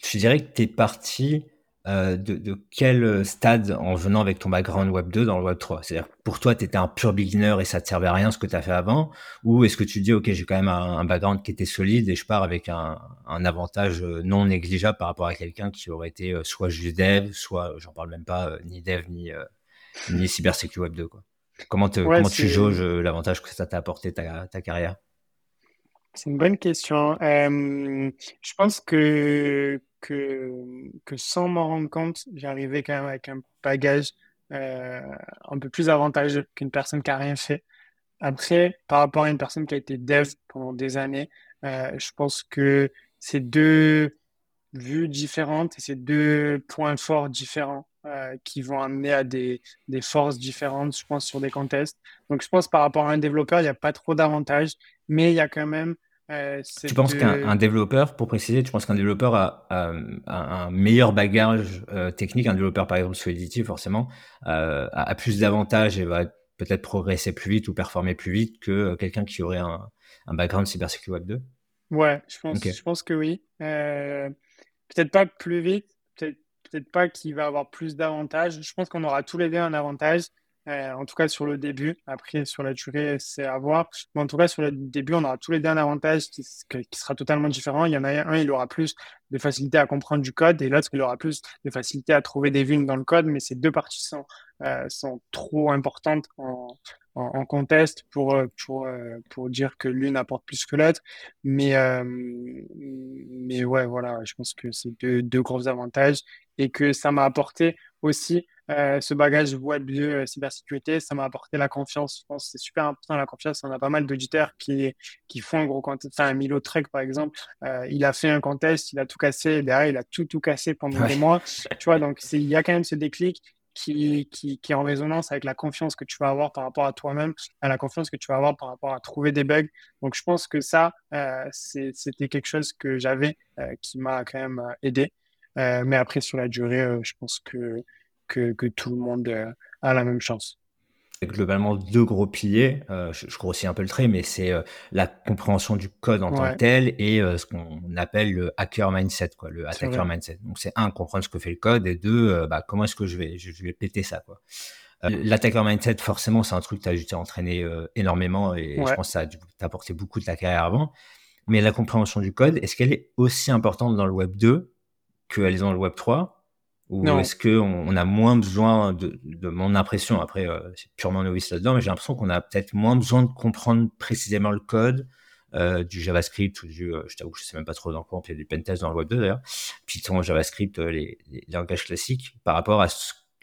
je dirais que tu es parti de, de, quel stade en venant avec ton background Web 2 dans le Web 3 C'est-à-dire pour toi, tu étais un pur beginner et ça te servait à rien ce que tu as fait avant? Ou est-ce que tu dis, OK, j'ai quand même un, background qui était solide et je pars avec un, un avantage non négligeable par rapport à quelqu'un qui aurait été soit juste dev, soit, j'en parle même pas, ni dev, ni ni cybersécurité Web 2. Quoi. Comment, te, comment tu jauges euh, l'avantage que ça t'a apporté ta, ta carrière? C'est une bonne question. Euh, je pense que, que, que sans m'en rendre compte, j'arrivais quand même avec un bagage euh, un peu plus avantageux qu'une personne qui n'a rien fait. Après, par rapport à une personne qui a été dev pendant des années, euh, je pense que c'est deux vues différentes et c'est deux points forts différents. Euh, qui vont amener à des, des, forces différentes, je pense, sur des contests. Donc, je pense par rapport à un développeur, il n'y a pas trop d'avantages, mais il y a quand même. Euh, tu penses qu'un développeur, pour préciser, tu penses qu'un développeur a, un meilleur bagage euh, technique, un développeur par exemple Solidity forcément, euh, a, plus d'avantages et va peut-être progresser plus vite ou performer plus vite que quelqu'un qui aurait un, un background cybersécurité web 2 Ouais, je pense, je pense que oui. peut-être pas plus vite, peut-être peut-être pas qu'il va avoir plus d'avantages. Je pense qu'on aura tous les deux un avantage, euh, en tout cas sur le début. Après, sur la durée, c'est à voir. Mais en tout cas, sur le début, on aura tous les deux un avantage qui, qui, sera totalement différent. Il y en a un, il aura plus de facilité à comprendre du code et l'autre, il aura plus de facilité à trouver des vulnes dans le code. Mais ces deux parties sont, euh, sont trop importantes en, en, contest pour, euh, pour, euh, pour dire que l'une apporte plus que l'autre. Mais, euh, mais ouais, voilà, je pense que c'est deux, deux gros avantages et que ça m'a apporté aussi euh, ce bagage web 2 euh, cybersécurité, ça m'a apporté la confiance. Je pense que c'est super important la confiance. On a pas mal d'auditeurs qui, qui font un gros contest. Enfin, Milo Trek, par exemple, euh, il a fait un contest, il a tout cassé. Derrière, il a tout, tout cassé pendant des mois. Tu vois, donc il y a quand même ce déclic qui, qui, qui, est en résonance avec la confiance que tu vas avoir par rapport à toi-même, à la confiance que tu vas avoir par rapport à trouver des bugs. Donc, je pense que ça, euh, c'était quelque chose que j'avais euh, qui m'a quand même euh, aidé. Mais après, sur la durée, je pense que, que, tout le monde a la même chance globalement deux gros piliers. Euh, je, je, grossis un peu le trait, mais c'est euh, la compréhension du code en tant que tel et euh, ce qu'on appelle le hacker mindset, quoi, le attacker mindset. Donc c'est un comprendre ce que fait le code et deux bah, comment est-ce que je vais je, vais péter ça quoi. L'attacker mindset, forcément, c'est un truc que tu as entraîné énormément et je pense que ça a dû t'apporter beaucoup de ta carrière avant. Mais la compréhension du code, est-ce qu'elle est aussi importante dans le Web 2 qu'elle est dans le Web 3 ou est-ce qu'on on a moins besoin de, de mon impression, après euh, c'est purement novice là-dedans, mais j'ai l'impression qu'on a peut-être moins besoin de comprendre précisément le code euh, du JavaScript ou du, euh, je t'avoue, je sais même pas trop dans quoi, il y a du pentest dans le Web 2 d'ailleurs, Python, JavaScript, les, les, langages classiques, par rapport à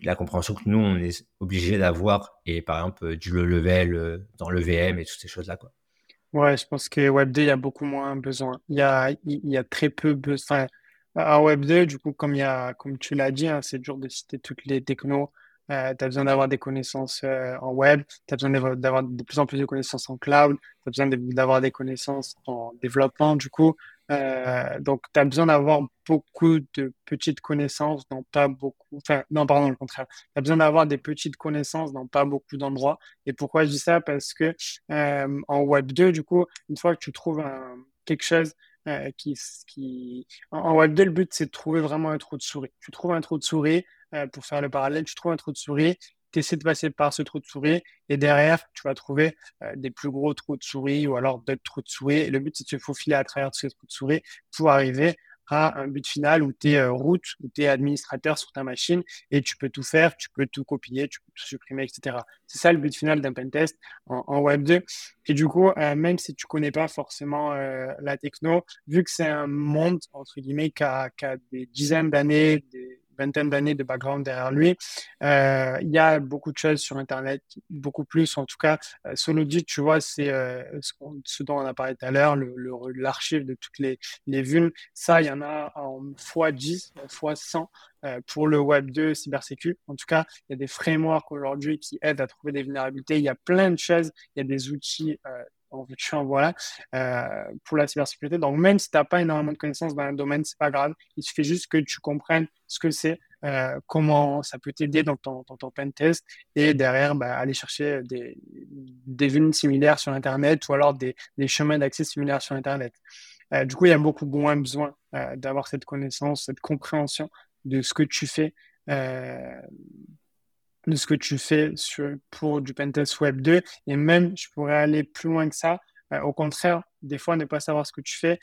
la compréhension que nous, on est obligé d'avoir, et par exemple du level dans le VM et toutes ces choses-là. quoi. Ouais, je pense que Web 2, il y a beaucoup moins besoin. Il y a, il y a très peu besoin. En Web 2, du coup, comme, tu l'as dit, hein, c'est dur de citer toutes les technos. euh, tu as besoin d'avoir des connaissances euh, en web, tu as besoin d'avoir de plus en plus de connaissances en cloud, tu as besoin d'avoir des connaissances en développement, du coup. Euh, donc, tu as besoin d'avoir beaucoup de petites connaissances dans pas beaucoup. Enfin, non, pardon, le contraire. Tu as besoin d'avoir des petites connaissances dans pas beaucoup d'endroits. Et pourquoi je dis ça? Parce que euh, en Web 2, du coup, une fois que tu trouves quelque chose euh, qui. En, Web 2, le but, c'est de trouver vraiment un trou de souris. Tu trouves un trou de souris, euh, pour faire le parallèle, tu trouves un trou de souris, tu essaies de passer par ce trou de souris, et derrière, tu vas trouver euh, des plus gros trous de souris ou alors d'autres trous de souris. Et le but, c'est de se faufiler à travers ces trous de souris pour arriver à un but final où tu es euh, route, où tu es administrateur sur ta machine et tu peux tout faire, tu peux tout copier, tu peux tout supprimer, etc. C'est ça le but final d'un pentest en, en Web 2. Et du coup, euh, même si tu connais pas forcément euh, la techno, vu que c'est un monde, entre guillemets, qui a, qui a des dizaines d'années, des vingtaine d'années de background derrière lui. Euh, il y a beaucoup de choses sur Internet, beaucoup plus. En tout cas, euh, Solodit, tu vois, c'est euh, ce, dont on a parlé tout à l'heure, l'archive de toutes les, les vulnes. Ça, il y en a en x10, x100 pour le Web 2 cybersécu. En tout cas, il y a des frameworks aujourd'hui qui aident à trouver des vulnérabilités. Il y a plein de choses. Il y a des outils en en voilà, euh, pour la cybersécurité. Donc, même si tu n'as pas énormément de connaissances dans un domaine, c'est pas grave. Il suffit juste que tu comprennes ce que c'est, euh, comment ça peut t'aider dans ton, dans ton pen test et derrière, bah, aller chercher des, des vues similaires sur Internet ou alors des, des chemins d'accès similaires sur Internet. Euh, du coup, il y a beaucoup moins besoin d'avoir cette connaissance, cette compréhension de ce que tu fais de ce que tu fais pour du Pentest Web 2. Et même, je pourrais aller plus loin que ça. Euh, au contraire, des fois, ne pas savoir ce que tu fais.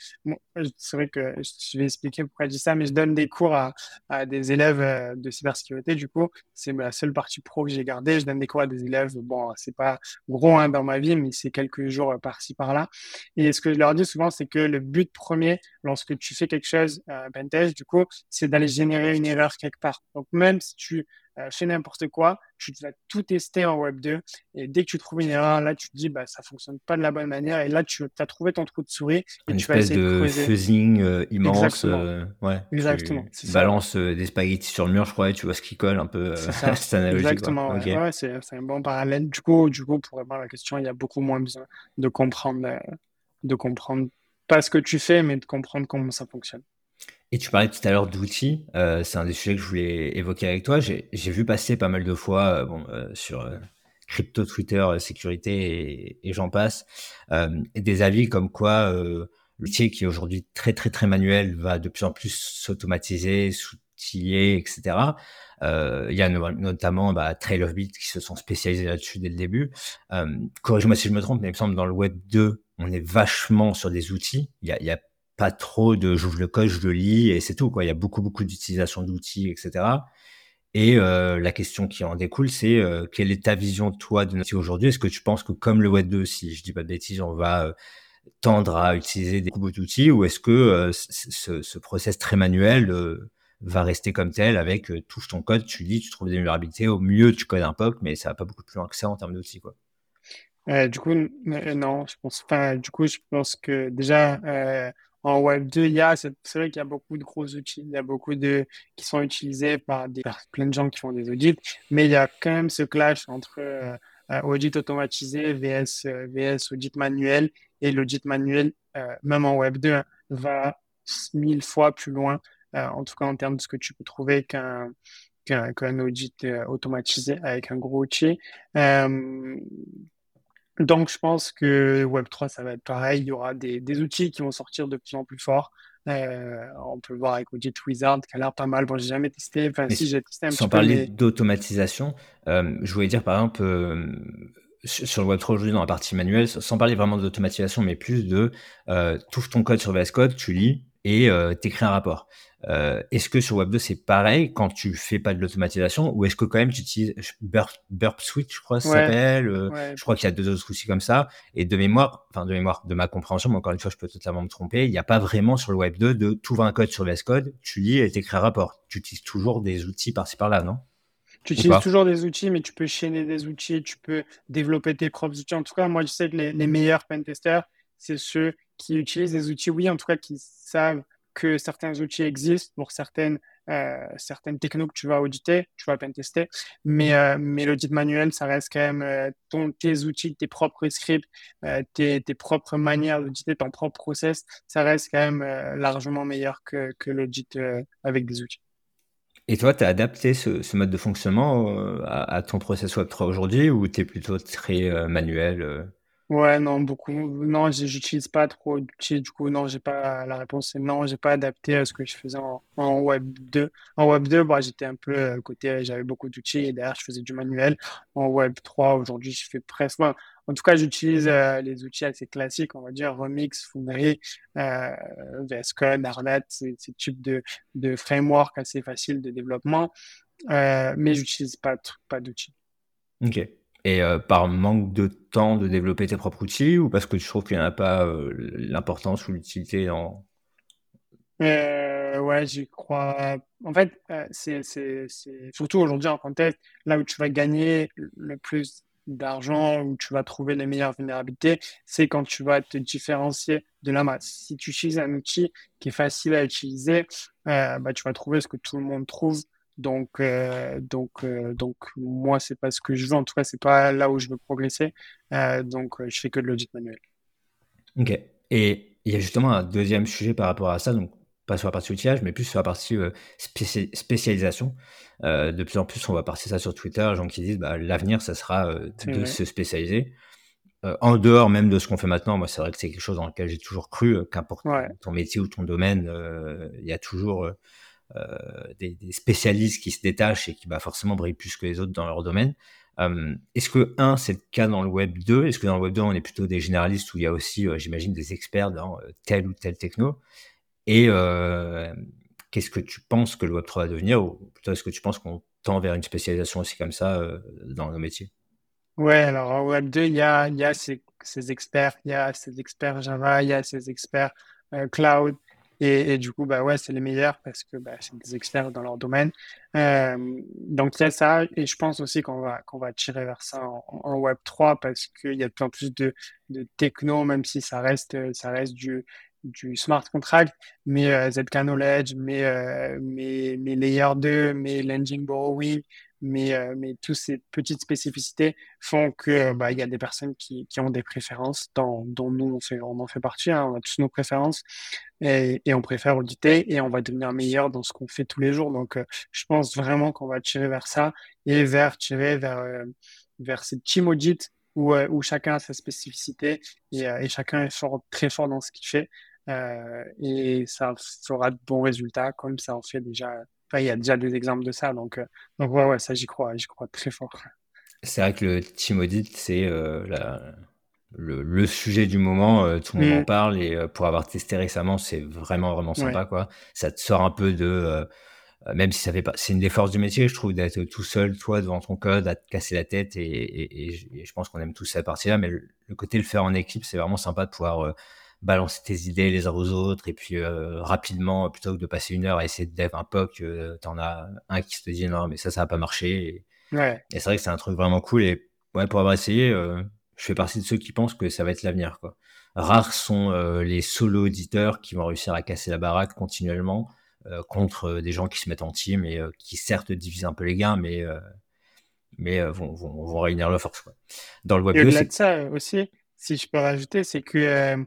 c'est vrai que je vais expliquer pourquoi je dis ça, mais je donne des cours à, des élèves euh, de cybersécurité. Du coup, c'est la seule partie pro que j'ai gardée. Je donne des cours à des élèves. Bon, c'est pas gros hein, dans ma vie, mais c'est quelques jours euh, par-ci, par-là. Et ce que je leur dis souvent, c'est que le but premier, lorsque tu fais quelque chose, euh, Pentest, du coup, c'est d'aller générer une erreur quelque part. Donc, même si tu euh, fais n'importe quoi, tu vas tout tester en Web 2 et dès que tu trouves une erreur, là tu te dis bah ça fonctionne pas de la bonne manière et là tu as trouvé ton trou de souris et une tu vas essayer de, de fuzzing euh, immense, Exactement. Euh, ouais. Exactement. Tu balances euh, des spaghettis sur le mur, je crois, et tu vois ce qui colle un peu. c'est analogique. Exactement. Ouais. Ouais, c'est un bon parallèle. Du coup, du coup, pour répondre à la question, il y a beaucoup moins besoin de comprendre, de comprendre pas ce que tu fais, mais de comprendre comment ça fonctionne. Et tu parlais tout à l'heure d'outils, euh, c'est un des sujets que je voulais évoquer avec toi. J'ai vu passer pas mal de fois euh, bon, euh, sur euh, crypto, Twitter, sécurité et, et j'en passe, des avis comme quoi l'outil qui est aujourd'hui très très très manuel va de plus en plus s'automatiser, s'outiller, etc. Il y a notamment bah, Trail of Bit qui se sont spécialisés là-dessus dès le début. Corrige-moi si je me trompe, mais il me semble dans le Web 2, on est vachement sur des outils. Il y a, il y a pas trop de j'ouvre le code, je le lis et c'est tout quoi. Il y a beaucoup beaucoup d'utilisation d'outils, etc. Et euh, la question qui en découle, c'est euh, quelle est ta vision toi de notre aujourd'hui? Est-ce que tu penses que comme le Web 2, si je dis pas de bêtises, on va euh, tendre à utiliser des d'outils ou est-ce que ce, ce, process très manuel va rester comme tel avec touche ton code, tu lis, tu trouves des vulnérabilités, au mieux tu codes un POC, mais ça va pas beaucoup plus loin que ça en termes d'outils quoi. du coup, non, je pense. Du coup, je pense que déjà, en Web 2, il y a, c'est vrai qu'il y a beaucoup de gros outils, il y a beaucoup de, qui sont utilisés par, des, plein de gens qui font des audits, mais il y a quand même ce clash entre euh, euh audit automatisé, VS, euh, VS audit manuel, et l'audit manuel, même en Web 2, hein, va mille fois plus loin, en tout cas en termes de ce que tu peux trouver qu'un qu'un audit automatisé avec un gros outil. Donc, je pense que Web3, ça va être pareil. Il y aura des, des outils qui vont sortir de plus en plus forts. Euh, on peut le voir avec Audit Wizard, qui a l'air pas mal. Bon, j'ai jamais testé. Enfin, si, j'ai testé un sans petit parler peu. d'automatisation, euh, je voulais dire, par exemple, euh, sur le Web3 aujourd'hui, dans la partie manuelle, sans parler vraiment d'automatisation, mais plus de touche ton code sur VS Code, tu lis et euh, t'écris un rapport. Euh, est-ce que sur Web 2 c'est pareil quand tu fais pas de l'automatisation ou est-ce que quand même tu utilises Burp, Burp Suite, je crois, ça s'appelle. euh, ouais. je crois qu'il y a deux autres outils comme ça. Et de mémoire, enfin de mémoire, de ma compréhension, mais encore une fois, je peux totalement me tromper. Il n'y a pas vraiment sur le Web 2 de tout un code sur VS Code, tu lis et t'écris un rapport. Tu utilises toujours des outils par-ci par-là, non? Tu utilises toujours des outils, mais tu peux chaîner des outils, tu peux développer tes propres outils. En tout cas, moi, je sais que les, les meilleurs pentesters, c'est ceux qui utilisent des outils, oui, en tout cas, qui savent que certains outils existent pour certaines euh, certaines technos que tu vas auditer, tu vas tester, mais, euh, mais l'audit manuel, ça reste quand même euh, ton, tes outils, tes propres scripts, tes, tes propres manières d'auditer, ton propre process, ça reste quand même largement meilleur que, que l'audit avec des outils. Et toi, tu as adapté ce, ce, mode de fonctionnement à, à, ton process Web3 aujourd'hui ou tu es plutôt très manuel Ouais, non, beaucoup. Non, j'utilise pas trop d'outils. Du coup, non, j'ai pas la réponse. C'est non, j'ai pas adapté à ce que je faisais en, Web 2. En Web 2, bah, j'étais un peu euh, côté, j'avais beaucoup d'outils et derrière, je faisais du manuel. En Web 3, aujourd'hui, je fais presque. en tout cas, j'utilise euh, les outils assez classiques, on va dire Remix, Foundry, euh, VS Code, Arlet, ces, types de, de frameworks assez faciles de développement. Euh, mais j'utilise pas, pas d'outils. Ok. Et euh, par manque de temps de développer tes propres outils ou parce que tu trouves qu'il n'y en a pas euh, l'importance ou l'utilité en... Euh, ouais, j'y crois. En fait, c'est surtout aujourd'hui en contexte, là où tu vas gagner le plus d'argent, où tu vas trouver les meilleures vulnérabilités, c'est quand tu vas te différencier de la masse. Si tu utilises un outil qui est facile à utiliser, bah, tu vas trouver ce que tout le monde trouve donc, euh, donc, euh, donc, moi, c'est pas ce que je veux. En tout cas, c'est pas là où je veux progresser. Euh, donc, je fais que de l'audit manuel. Ok. Et il y a justement un deuxième sujet par rapport à ça. Donc, pas sur la partie outillage, mais plus sur la partie spécialisation. de plus en plus, on va partir ça sur Twitter, les gens qui disent bah, l'avenir, ça sera de se spécialiser. en dehors même de ce qu'on fait maintenant, moi, c'est vrai que c'est quelque chose dans lequel j'ai toujours cru, qu'importe ton métier ou ton domaine, il y a toujours euh, des, spécialistes qui se détachent et qui bah, forcément brillent plus que les autres dans leur domaine. Euh, est-ce que, un, c'est le cas dans le Web 2 Est-ce que dans le Web 2, on est plutôt des généralistes où il y a aussi, euh, j'imagine, des experts dans tel ou tel techno? Et qu'est-ce que tu penses que le Web 3 va devenir? Ou plutôt, est-ce que tu penses qu'on tend vers une spécialisation aussi comme ça dans nos métiers? Ouais, alors en Web 2, il y a, il y a ces, experts, il y a ces experts Java, il y a ces experts cloud, et, du coup, bah ouais, c'est les meilleurs parce que bah, c'est des experts dans leur domaine. Euh, donc il y a ça, et je pense aussi qu'on va qu'on va tirer vers ça en, Web 3 parce qu'il y a de plus en plus de, de techno, même si ça reste ça reste du du smart contract, mais euh, ZK Knowledge, mais, euh, mais, mais Layer 2, mais Lending Borrowing, mais, euh, mais toutes ces petites spécificités font que bah, y a des personnes qui, qui ont des préférences, dont nous. On, fait, on en fait partie, hein, on a tous nos préférences et, et, on préfère auditer et on va devenir meilleur dans ce qu'on fait tous les jours. Donc euh, je pense vraiment qu'on va tirer vers ça et vers tirer vers euh, vers ces team audits où, où chacun a sa spécificité et, et chacun est fort, très fort dans ce qu'il fait. et ça fera de bons résultats comme ça en fait déjà il y a déjà des exemples de ça, donc, euh, donc ouais, ouais, ça j'y crois, j'y crois très fort. C'est vrai que le team audit, c'est euh, le, le, sujet du moment, euh, tout le monde en mm. parle, et pour avoir testé récemment, c'est vraiment, vraiment sympa, quoi. Ça te sort un peu de, même si ça fait pas, c'est une des forces du métier, je trouve, d'être tout seul, toi, devant ton code, à te casser la tête, et, et, je pense qu'on aime tous cette partie-là, mais le, le, côté le faire en équipe, c'est vraiment sympa de pouvoir balancer tes idées les uns aux autres et puis euh, rapidement plutôt que de passer une heure à essayer de dev un POC euh, t'en as un qui se dit non mais ça ça va pas marcher et, ouais. c'est vrai que c'est un truc vraiment cool et ouais pour avoir essayé euh, je fais partie de ceux qui pensent que ça va être l'avenir quoi rares sont les solo auditeurs qui vont réussir à casser la baraque continuellement contre des gens qui se mettent en team et qui certes divisent un peu les gains mais mais vont, vont, vont, réunir leurs forces quoi. dans le web et au-delà de ça aussi si je peux rajouter c'est que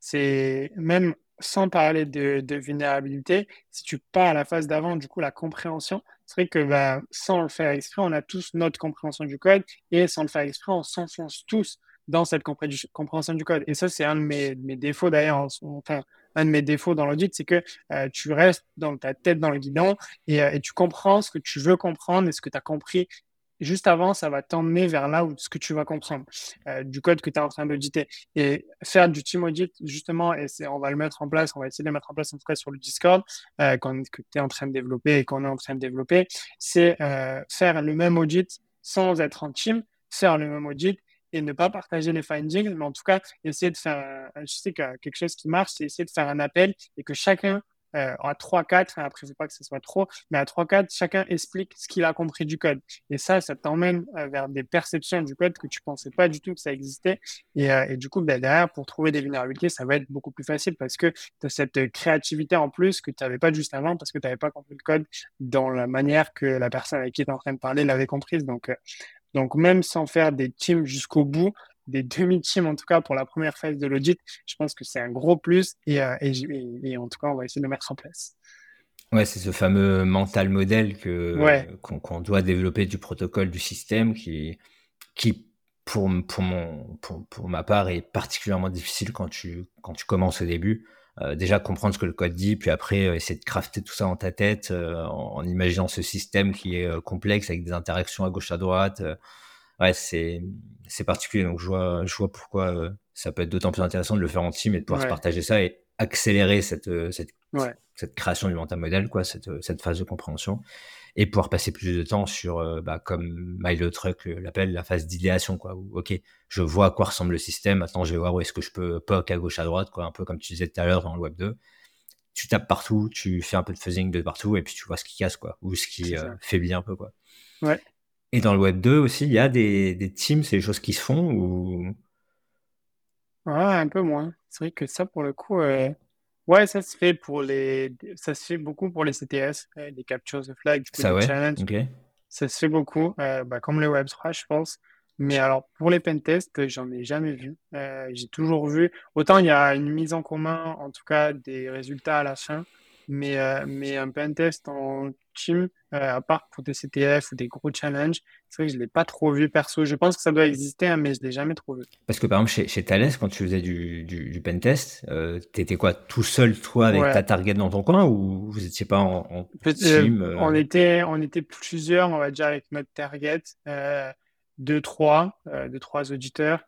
c'est même sans parler de, de, vulnérabilité, si tu pars à la phase d'avant, du coup, la compréhension, que bah, sans le faire exprès, on a tous notre compréhension du code et sans le faire exprès, on s'enfonce tous dans cette compréhension du code. Et ça, c'est un de mes, mes défauts d'ailleurs, enfin, un de mes défauts dans l'audit, c'est que euh, tu restes dans ta tête dans le guidon et, euh, et, tu comprends ce que tu veux comprendre et ce que tu as compris juste avant, ça va t'emmener vers là où ce que tu vas comprendre euh, du code que tu es en train d'auditer. Et faire du team audit, justement, et on va le mettre en place, on va essayer de le mettre en place en tout cas sur le Discord euh, quand, que tu es en train de développer et qu'on est en train de développer, c'est euh, faire le même audit sans être en team, faire le même audit et ne pas partager les findings, mais en tout cas, essayer de faire, je sais que quelque chose qui marche, c'est essayer de faire un appel et que chacun euh, à 3-4, hein, après, il faut pas que ce soit trop, mais à 3-4, chacun explique ce qu'il a compris du code. Et ça, ça t'emmène euh, vers des perceptions du code que tu pensais pas du tout que ça existait. Et, euh, et du coup, ben, derrière, pour trouver des vulnérabilités, ça va être beaucoup plus facile parce que tu as cette créativité en plus que tu n'avais pas juste avant parce que tu n'avais pas compris le code dans la manière que la personne avec qui tu es en train de parler l'avait comprise. Donc, donc, même sans faire des teams jusqu'au bout, des demi-teams en tout cas pour la première phase de l'audit, je pense que c'est un gros plus et, euh, et, et, en tout cas on va essayer de le mettre en place. Ouais, c'est ce fameux mental modèle que qu'on doit développer du protocole du système qui qui pour pour mon pour, pour ma part est particulièrement difficile quand tu quand tu commences au début. Euh, déjà comprendre ce que le code dit, puis après euh, essayer de crafter tout ça dans ta tête en, en, imaginant ce système qui est complexe avec des interactions à gauche à droite ouais, c'est c'est particulier. Donc je vois je vois pourquoi euh, ça peut être d'autant plus intéressant de le faire en team et de pouvoir se partager ça et accélérer cette euh, cette, cette création du mental modèle, quoi, cette euh, cette phase de compréhension et pouvoir passer plus de temps sur bah, comme Milo Truck l'appelle la phase d'idéation quoi où ok je vois à quoi ressemble le système. Maintenant je vais voir où est-ce que je peux poke à gauche à droite quoi un peu comme tu disais tout à l'heure dans le web 2 tu tapes partout tu fais un peu de fuzzing de partout et puis tu vois ce qui casse quoi ou ce qui faiblit un peu quoi. Ouais et dans le Web 2 aussi, il y a des, des teams, c'est des choses qui se font ou... Ouais, un peu moins. C'est vrai que ça, pour le coup, euh, ouais, ça se fait pour les, ça se fait beaucoup pour les CTS, les Captures the Flag, du coup, ça, ouais. challenge. Ça se fait beaucoup, euh, bah, comme les Web 3, je pense. Mais alors, pour les pentests, j'en ai jamais vu. Euh, j'ai toujours vu, autant il y a une mise en commun, en tout cas, des résultats à la fin, mais, euh, mais un pentest en team, euh, à part pour des CTF ou des gros challenges, c'est vrai que je ne l'ai pas trop vu perso. Je pense que ça doit exister, hein, mais je ne l'ai jamais trop vu. Parce que par exemple, chez, chez Thales, quand tu faisais du, du, du pentest, euh, tu étais quoi, tout seul, toi, avec ta target dans ton coin, ou vous n'étiez pas en, team on, était, on était plusieurs, on va dire, avec notre target, deux, trois, deux, trois auditeurs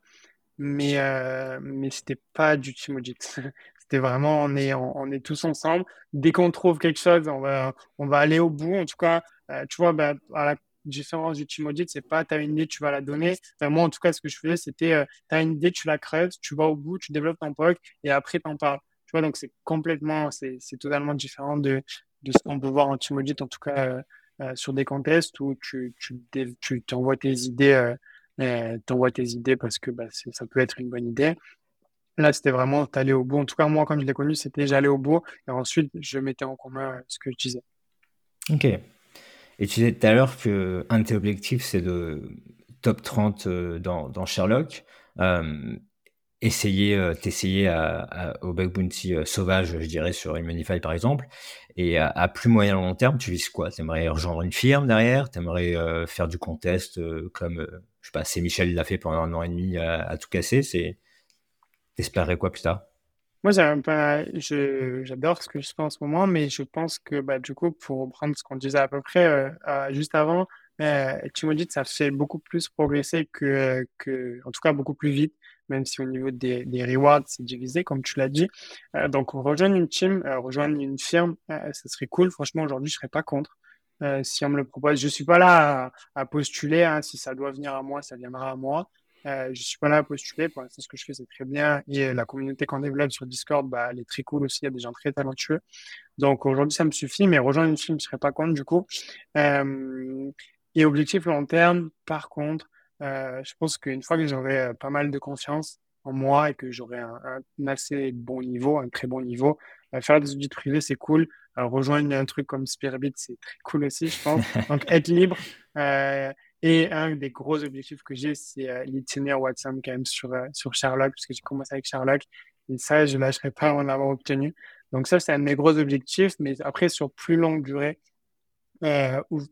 mais euh, mais c'était pas du team audit. c'était vraiment on est on, est tous ensemble. Dès qu'on trouve quelque chose, on va on va aller au bout. En tout cas, euh, tu vois, bah, à la différence du team c'est pas tu as une idée, tu vas la donner. moi, en tout cas, ce que je faisais, c'était euh, tu as une idée, tu la creuses, tu vas au bout, tu développes ton POC et après tu en parles. Tu vois, donc c'est complètement, c'est totalement différent de, de ce qu'on peut voir en team en tout cas euh, sur des contests où tu, tu, tu envoies tes idées t'envoies tes idées parce que bah, ça peut être une bonne idée. Là, c'était vraiment t'aller au bout. En tout cas, moi, quand je l'ai connu, c'était j'allais au bout et ensuite je mettais en commun ce que je disais. Ok. Et tu disais tout à l'heure que un de tes objectifs, c'est de top 30 euh, dans, Sherlock. Euh, essayer, euh, t'essayer au bug euh, sauvage, je dirais, sur Immunify par exemple. Et à, plus moyen long terme, tu vises quoi? T'aimerais rejoindre une firme derrière? T'aimerais euh, faire du contest comme, je sais pas, c'est Michel l'a fait pendant un an et demi à, tout casser? C'est T'espérerais quoi plus tard? Moi, j'adore ce que je fais en ce moment, mais je pense que bah, du coup, pour reprendre ce qu'on disait à peu près juste avant, euh, dit ça fait beaucoup plus progresser que, que, en tout cas beaucoup plus vite même si au niveau des, des rewards, c'est divisé, comme tu l'as dit. Euh, donc, rejoindre une team, euh, rejoindre une firme, euh, ça serait cool. Franchement, aujourd'hui, je serais pas contre. Euh, si on me le propose, je suis pas là à, postuler. Hein. Si ça doit venir à moi, ça viendra à moi. Euh, je suis pas là à postuler. Pour l'instant, ce que je fais, c'est très bien. Et la communauté qu'on développe sur Discord, bah, elle est très cool aussi. Il y a des gens très talentueux. Donc aujourd'hui, ça me suffit. Mais rejoindre une team, je serais pas contre du coup. Euh, et objectif long terme, par contre, euh, je pense qu'une fois que j'aurai euh, pas mal de confiance en moi et que j'aurai un, assez bon niveau, un très bon niveau, euh, faire des audits privés, c'est cool. rejoindre un truc comme Spirit, c'est très cool aussi, je pense. Donc, être libre. Et un des gros objectifs que j'ai, c'est l'itinéraire Watson quand même sur, sur Sherlock, parce que j'ai commencé avec Sherlock. Et ça, je ne lâcherai pas en avoir obtenu. Donc ça, c'est un de mes gros objectifs. Mais après, sur plus longue durée,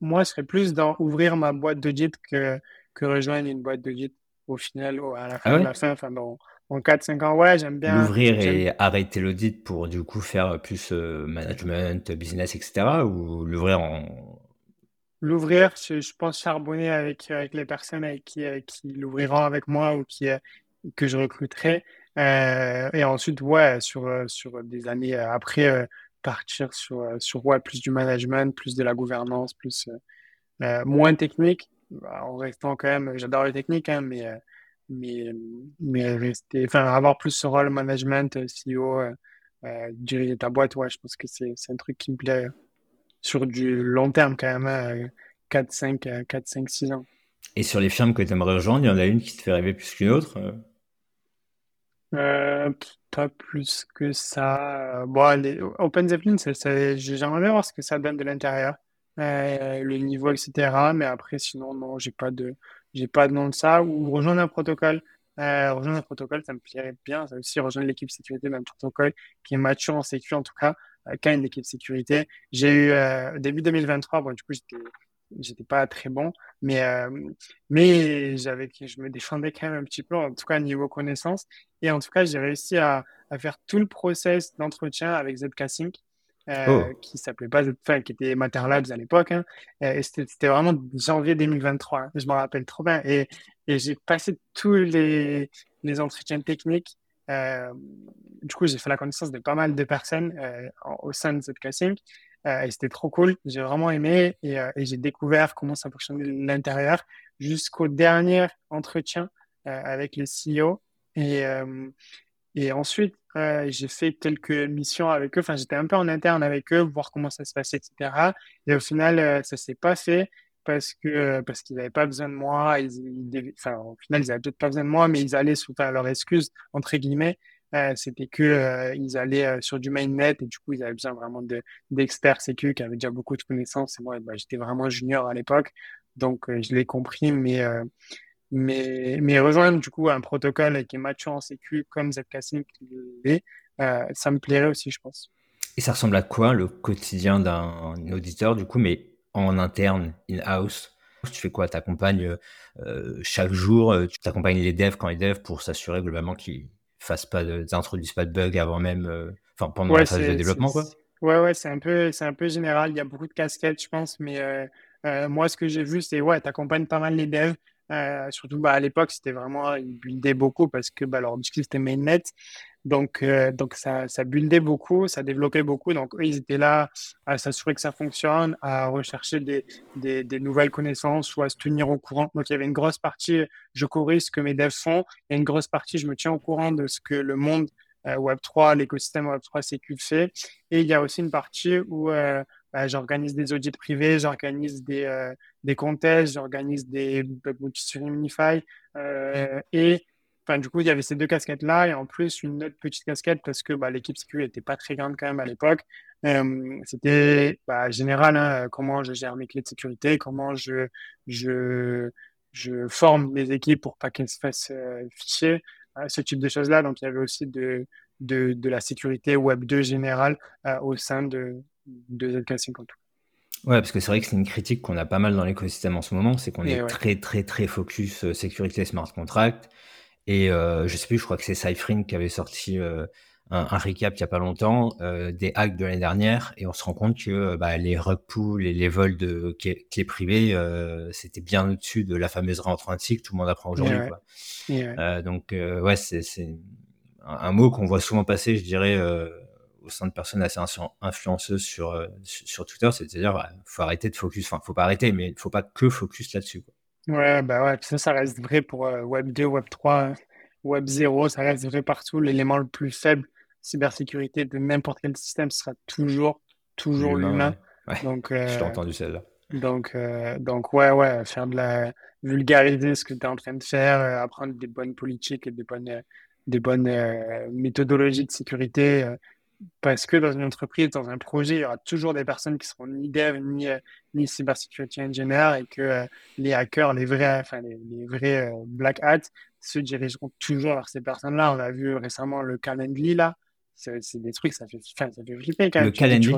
moi, je serais plus dans ouvrir ma boîte d'audit que que rejoindre une boîte de guide au final, à la fin ah de la fin, enfin, bon, en 4-5 ans, ouais, j'aime bien. L'ouvrir et arrêter l'audit pour du coup faire plus euh, management, business, etc. ou l'ouvrir en. L'ouvrir, je, je, pense charbonner avec, avec les personnes avec qui, qui l'ouvriront avec moi ou qui, que je recruterai. Euh, et ensuite, ouais, sur, sur des années après, euh, partir sur, sur ouais, plus du management, plus de la gouvernance, plus moins technique, bah, en restant quand même, j'adore les techniques, hein, mais, mais, mais rester, enfin, avoir plus ce rôle management, CEO, diriger ta boîte, ouais, je pense que c'est un truc qui me plaît sur du long terme quand même, 4, 5, 4, 5, 6 ans. Et sur les firmes que tu aimerais rejoindre, il y en a une qui te fait rêver plus qu'une autre euh, pas plus que ça. Bon, les Open Zeppelin, j'aimerais bien voir ce que ça donne de l'intérieur, euh, le niveau, etc. Mais après, sinon, non, j'ai pas de, j'ai pas de nom de ça. Ou rejoindre un protocole. Euh, rejoindre un protocole, ça me plairait bien. Ça aussi rejoindre l'équipe sécurité d'un protocole qui est mature en sécurité, en tout cas, euh, quand une équipe sécurité. J'ai eu, euh, début 2023, bon, du coup, j'étais j'étais pas très bon, mais euh, mais j'avais, je me défendais quand même un petit peu, en tout cas niveau connaissance. Et en tout cas, j'ai réussi à, à, faire tout le process d'entretien avec ZK Sync, euh, oh. qui s'appelait pas enfin, qui était Materlabs à l'époque. Hein, et c'était vraiment janvier 2023. Hein, je me rappelle trop bien. Et, et j'ai passé tous les, les entretiens techniques. Euh, du coup, j'ai fait la connaissance de pas mal de personnes euh, au sein de Sync. Euh, et c'était trop cool. J'ai vraiment aimé et, euh, et j'ai découvert comment ça fonctionnait l'intérieur jusqu'au dernier entretien avec le CEO. Et, et ensuite, j'ai fait quelques missions avec eux. Enfin, j'étais un peu en interne avec eux, voir comment ça se passait, etc. Et au final, ça s'est pas fait parce que parce qu'ils n'avaient pas besoin de moi. Enfin, au final, ils n'avaient peut-être pas besoin de moi, mais ils allaient sous enfin, leur excuse entre guillemets. Euh, c'était que euh, ils allaient euh, sur du mainnet et du coup ils avaient besoin vraiment de d'experts sécu qui avaient déjà beaucoup de connaissances et moi bah, j'étais vraiment junior à l'époque donc je l'ai compris mais mais mais rejoindre du coup un protocole qui est mature en sécu comme Zcassing ça me plairait aussi je pense et ça ressemble à quoi le quotidien d'un auditeur du coup? Mais en interne in house tu fais quoi? Tu accompagnes chaque jour, tu accompagnes les devs quand les devs pour s'assurer globalement qu'ils fassent pas d'introduisent pas de bugs avant même, euh, enfin pendant la phase de développement quoi. Ouais ouais, c'est un peu c'est un peu général. Il y a beaucoup de casquettes, je pense, mais euh, euh, moi ce que j'ai vu c'est ouais, t'accompagnes pas mal les devs. surtout bah, à l'époque c'était vraiment ils buildaient beaucoup parce que bah, leur objectif c'était mainnet donc, euh, donc ça, ça buildait beaucoup, ça développait beaucoup. Donc, eux, ils étaient là à s'assurer que ça fonctionne, à rechercher des, des, des, nouvelles connaissances ou à se tenir au courant. Donc, il y avait une grosse partie, je corrige ce que mes devs font, et une grosse partie, je me tiens au courant de ce que le monde euh, Web3, l'écosystème Web3 CQ fait. Et il y a aussi une partie où euh, bah, j'organise des audits privés, j'organise des, euh, des contests, j'organise des bug sur Unify, et du coup, il y avait ces deux casquettes-là et en plus une autre petite casquette parce que bah, l'équipe sécu n'était pas très grande quand même à l'époque. Euh, c'était bah, général, hein, comment je gère mes clés de sécurité, comment je, je, je forme les équipes pour pas qu'elles se fassent euh, ficher, euh, ce type de choses-là. Donc, il y avait aussi de, de, de la sécurité Web 2 générale au sein de, de ZK50. Ouais, parce que c'est vrai que c'est une critique qu'on a pas mal dans l'écosystème en ce moment, c'est qu'on est très très très focus sécurité smart contract et euh, je sais plus, je crois que c'est Cyphering qui avait sorti euh, un, un, recap il y a pas longtemps euh, des hacks de l'année dernière, et on se rend compte que bah, les rug pools et les vols de clés privées, c'était bien au-dessus de la fameuse réentrantie que tout le monde apprend aujourd'hui. donc ouais, c'est un, un, mot qu'on voit souvent passer, je dirais au sein de personnes assez influenceuses sur, sur Twitter, c'est-à-dire, bah, faut arrêter de focus, enfin, faut pas arrêter, mais faut pas que focus là-dessus. Ouais, bah ouais, ça, ça reste vrai pour euh, Web 2, Web 3, Web 0, ça reste vrai partout. L'élément le plus faible, cybersécurité de n'importe quel système, sera toujours, toujours l'humain. Donc, euh, Je entendu celle-là. Donc, euh, donc, ouais, ouais, faire de la vulgariser ce que tu es en train de faire, apprendre des bonnes politiques et des bonnes, des bonnes méthodologies de sécurité, parce que dans une entreprise, dans un projet, il y aura toujours des personnes qui seront ni dev, ni, euh, ni cybersecurity engineer et que euh, les hackers, les vrais, enfin, les, vrais euh, black hats se dirigeront toujours vers ces personnes-là. On a vu récemment le Calendly, là. C'est des trucs, ça fait, ça fait flipper quand même. Le Calendly?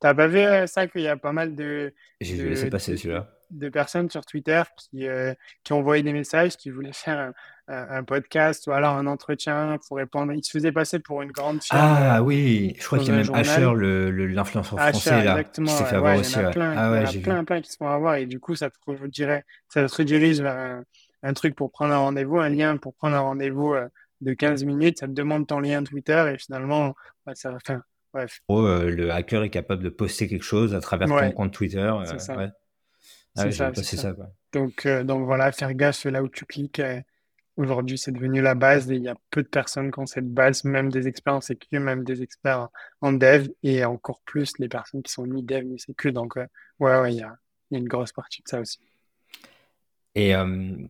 T'as pas vu ça qu'il y a pas mal de. J'ai laissé passer celui-là de personnes sur Twitter qui, euh, qui envoyé des messages, qui voulaient faire un, un, podcast ou alors un entretien pour répondre. Ils se faisaient passer pour une grande firme. Ah oui, je crois qu'il y a même Asher, l'influenceur français, là, qui s'est fait avoir aussi. Il y en a plein, ah ouais, plein, plein qui se font avoir et du coup, ça te, dirait, ça te redirige vers un, un truc pour prendre un rendez-vous, un lien pour prendre un rendez-vous euh, de 15 minutes. Ça te demande ton lien Twitter et finalement, bah, ça va faire. Bref. Euh, le hacker est capable de poster quelque chose à travers ton compte Twitter. C'est ça. Ah c'est ça, ça. Donc, euh, donc voilà, faire gaffe là où tu cliques. Euh, Aujourd'hui, c'est devenu la base et il y a peu de personnes qui ont cette base, même des experts en sécu, même des experts en dev et encore plus les personnes qui sont ni dev ni sécu. Donc, euh, ouais, ouais, il y a, y a, une grosse partie de ça aussi. Et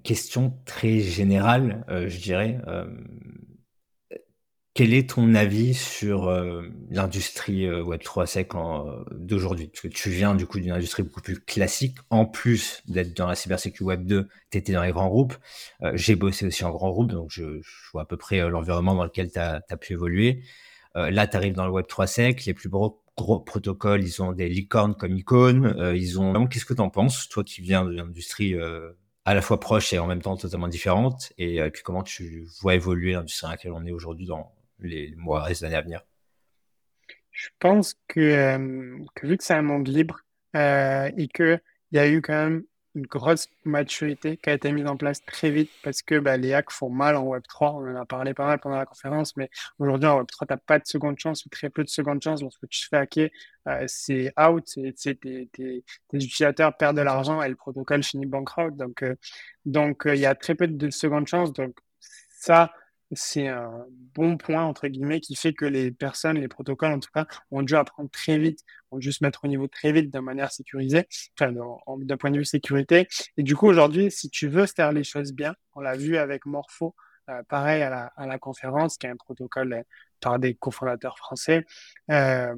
question très générale, je dirais, quel est ton avis sur euh, l'industrie euh, Web3 Sec euh, d'aujourd'hui? Parce que tu viens du coup d'une industrie beaucoup plus classique. En plus d'être dans la cybersécurité Web 2, tu étais dans les grands groupes. J'ai bossé aussi en grands groupes, donc je, vois à peu près l'environnement dans lequel tu as, pu évoluer. là, tu arrives dans le Web3 Sec. Les plus gros, protocoles, ils ont des licornes comme Icon. ils ont. Qu'est-ce que tu en penses, toi qui viens d'une industrie à la fois proche et en même temps totalement différente? Et puis comment tu vois évoluer l'industrie dans laquelle on est aujourd'hui dans les mois, les années à venir Je pense que, euh, que vu que c'est un monde libre euh, et qu'il y a eu quand même une grosse maturité qui a été mise en place très vite parce que bah, les hacks font mal en Web3. On en a parlé pas mal pendant la conférence, mais aujourd'hui en Web3, tu n'as pas de seconde chance ou très peu de seconde chance. Lorsque tu fais hacker, euh, c'est out, tes, utilisateurs perdent de l'argent et le protocole finit bankrupt. Donc, donc il y a très peu de seconde chance. Donc, ça, c'est un bon point, entre guillemets, qui fait que les personnes, les protocoles, en tout cas, ont dû apprendre très vite, ont dû se mettre au niveau très vite de manière sécurisée, enfin, d'un point de vue sécurité. Et du coup, aujourd'hui, si tu veux faire les choses bien, on l'a vu avec Morpho, euh, pareil à la, conférence, qui est un protocole euh, par des cofondateurs français. Euh,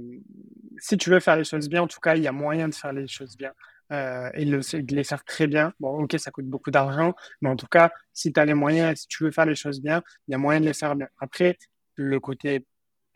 si tu veux faire les choses bien, en tout cas, il y a moyen de faire les choses bien euh, et le, de les faire très bien. Bon, ok, ça coûte beaucoup d'argent, mais en tout cas, si tu as les moyens, si tu veux faire les choses bien, il y a moyen de les faire bien. Après, le côté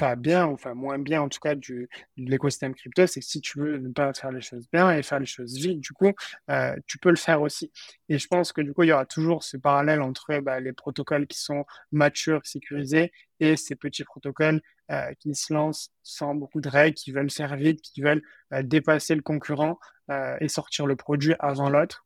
pas bien, enfin moins bien en tout cas du, de l'écosystème crypto, c'est que si tu veux ne pas faire les choses bien et faire les choses vite, du coup, euh, tu peux le faire aussi. Et je pense que du coup, il y aura toujours ce parallèle entre bah, les protocoles qui sont matures, sécurisés, et ces petits protocoles euh, qui se lancent sans beaucoup de règles, qui veulent faire vite, qui veulent euh, dépasser le concurrent et sortir le produit avant l'autre.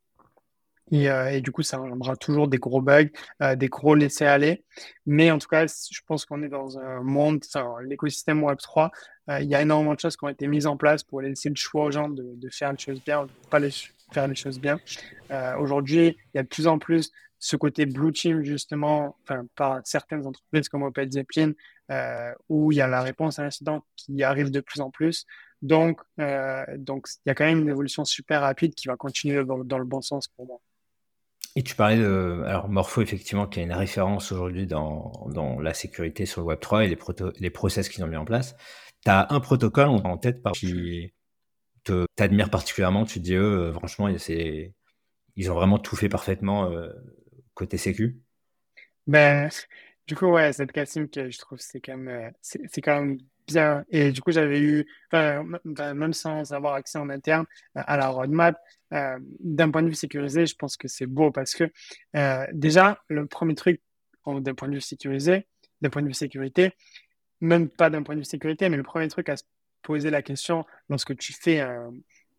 Et, euh, et, du coup, ça engendrera toujours des gros bugs, euh, des gros laissés-aller. Mais en tout cas, je pense qu'on est dans un monde, l'écosystème Web3, euh, il y a énormément de choses qui ont été mises en place pour laisser le choix aux gens de, faire les choses bien, ou de pas les, faire les choses bien. Aujourd'hui, il y a de plus en plus ce côté blue team, justement, par certaines entreprises comme Opel Zeppelin, où il y a la réponse à l'incident qui arrive de plus en plus. Donc, donc, il y a quand même une évolution super rapide qui va continuer dans le bon sens pour moi. Et tu parlais de alors Morpho effectivement qui est une référence aujourd'hui dans, dans la sécurité sur le Web 3 et les proto, les process qu'ils ont mis en place. Tu as un protocole en tête par qui t'admire particulièrement, tu te dis eux franchement ils ont vraiment tout fait parfaitement euh, côté sécu. Ben du coup ouais, cette Cassim que je trouve c'est quand même euh, c'est quand même bien. Et du coup, j'avais eu, même sans avoir accès en interne euh, à la roadmap, euh, d'un point de vue sécurisé, je pense que c'est beau parce que euh, déjà, le premier truc, d'un point de vue sécurisé, d'un point de vue sécurité, même pas d'un point de vue sécurité, mais le premier truc à se poser la question lorsque tu fais un,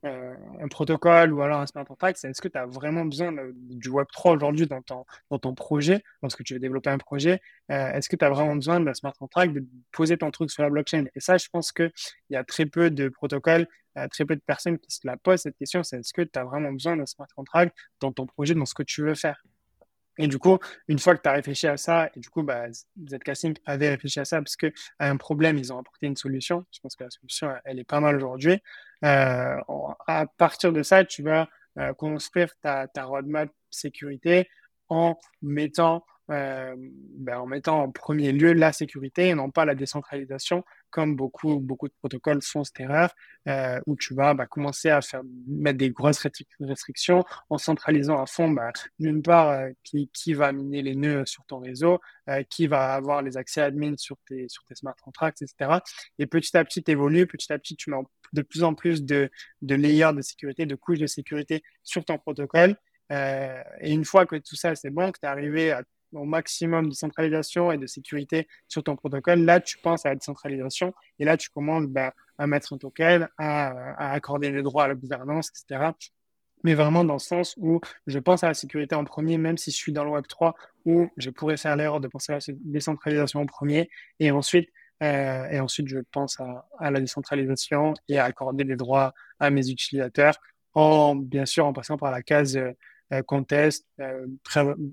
euh, un protocole ou alors un smart contract, c'est est-ce que tu as vraiment besoin du Web3 aujourd'hui dans ton, dans ton projet, lorsque tu veux développer un projet, euh, est-ce que tu as vraiment besoin d'un smart contract, de poser ton truc sur la blockchain? Et ça, je pense qu'il y a très peu de protocoles, euh, très peu de personnes qui se la posent cette question, c'est est-ce que tu as vraiment besoin d'un smart contract dans ton projet, dans ce que tu veux faire? Et du coup, une fois que tu as réfléchi à ça, et du coup, bah, Zcasting avait réfléchi à ça parce qu'à un problème, ils ont apporté une solution. Je pense que la solution, elle est pas mal aujourd'hui. Euh, à partir de ça, tu vas euh, construire ta, roadmap sécurité en mettant euh, ben, en mettant en premier lieu la sécurité et non pas la décentralisation, comme beaucoup, beaucoup de protocoles font cette erreur, où tu vas bah, commencer à faire mettre des grosses restrictions en centralisant à fond, bah, d'une part, qui, qui va miner les nœuds sur ton réseau, qui va avoir les accès admin sur tes, sur tes smart contracts, etc. Et petit à petit, tu évolues, petit à petit, tu mets de plus en plus de, de layers de sécurité, de couches de sécurité sur ton protocole. Euh, et une fois que tout ça c'est bon, que tu es arrivé à au maximum de centralisation et de sécurité sur ton protocole, là, tu penses à la décentralisation et là, tu commandes bah, à mettre un token, à, accorder les droits à la gouvernance, etc. Mais vraiment dans le sens où je pense à la sécurité en premier, même si je suis dans le Web 3, où je pourrais faire l'erreur de penser à la décentralisation en premier et ensuite euh, et ensuite, je pense à, à, la décentralisation et à accorder les droits à mes utilisateurs, en, bien sûr en passant par la case euh, contest, euh,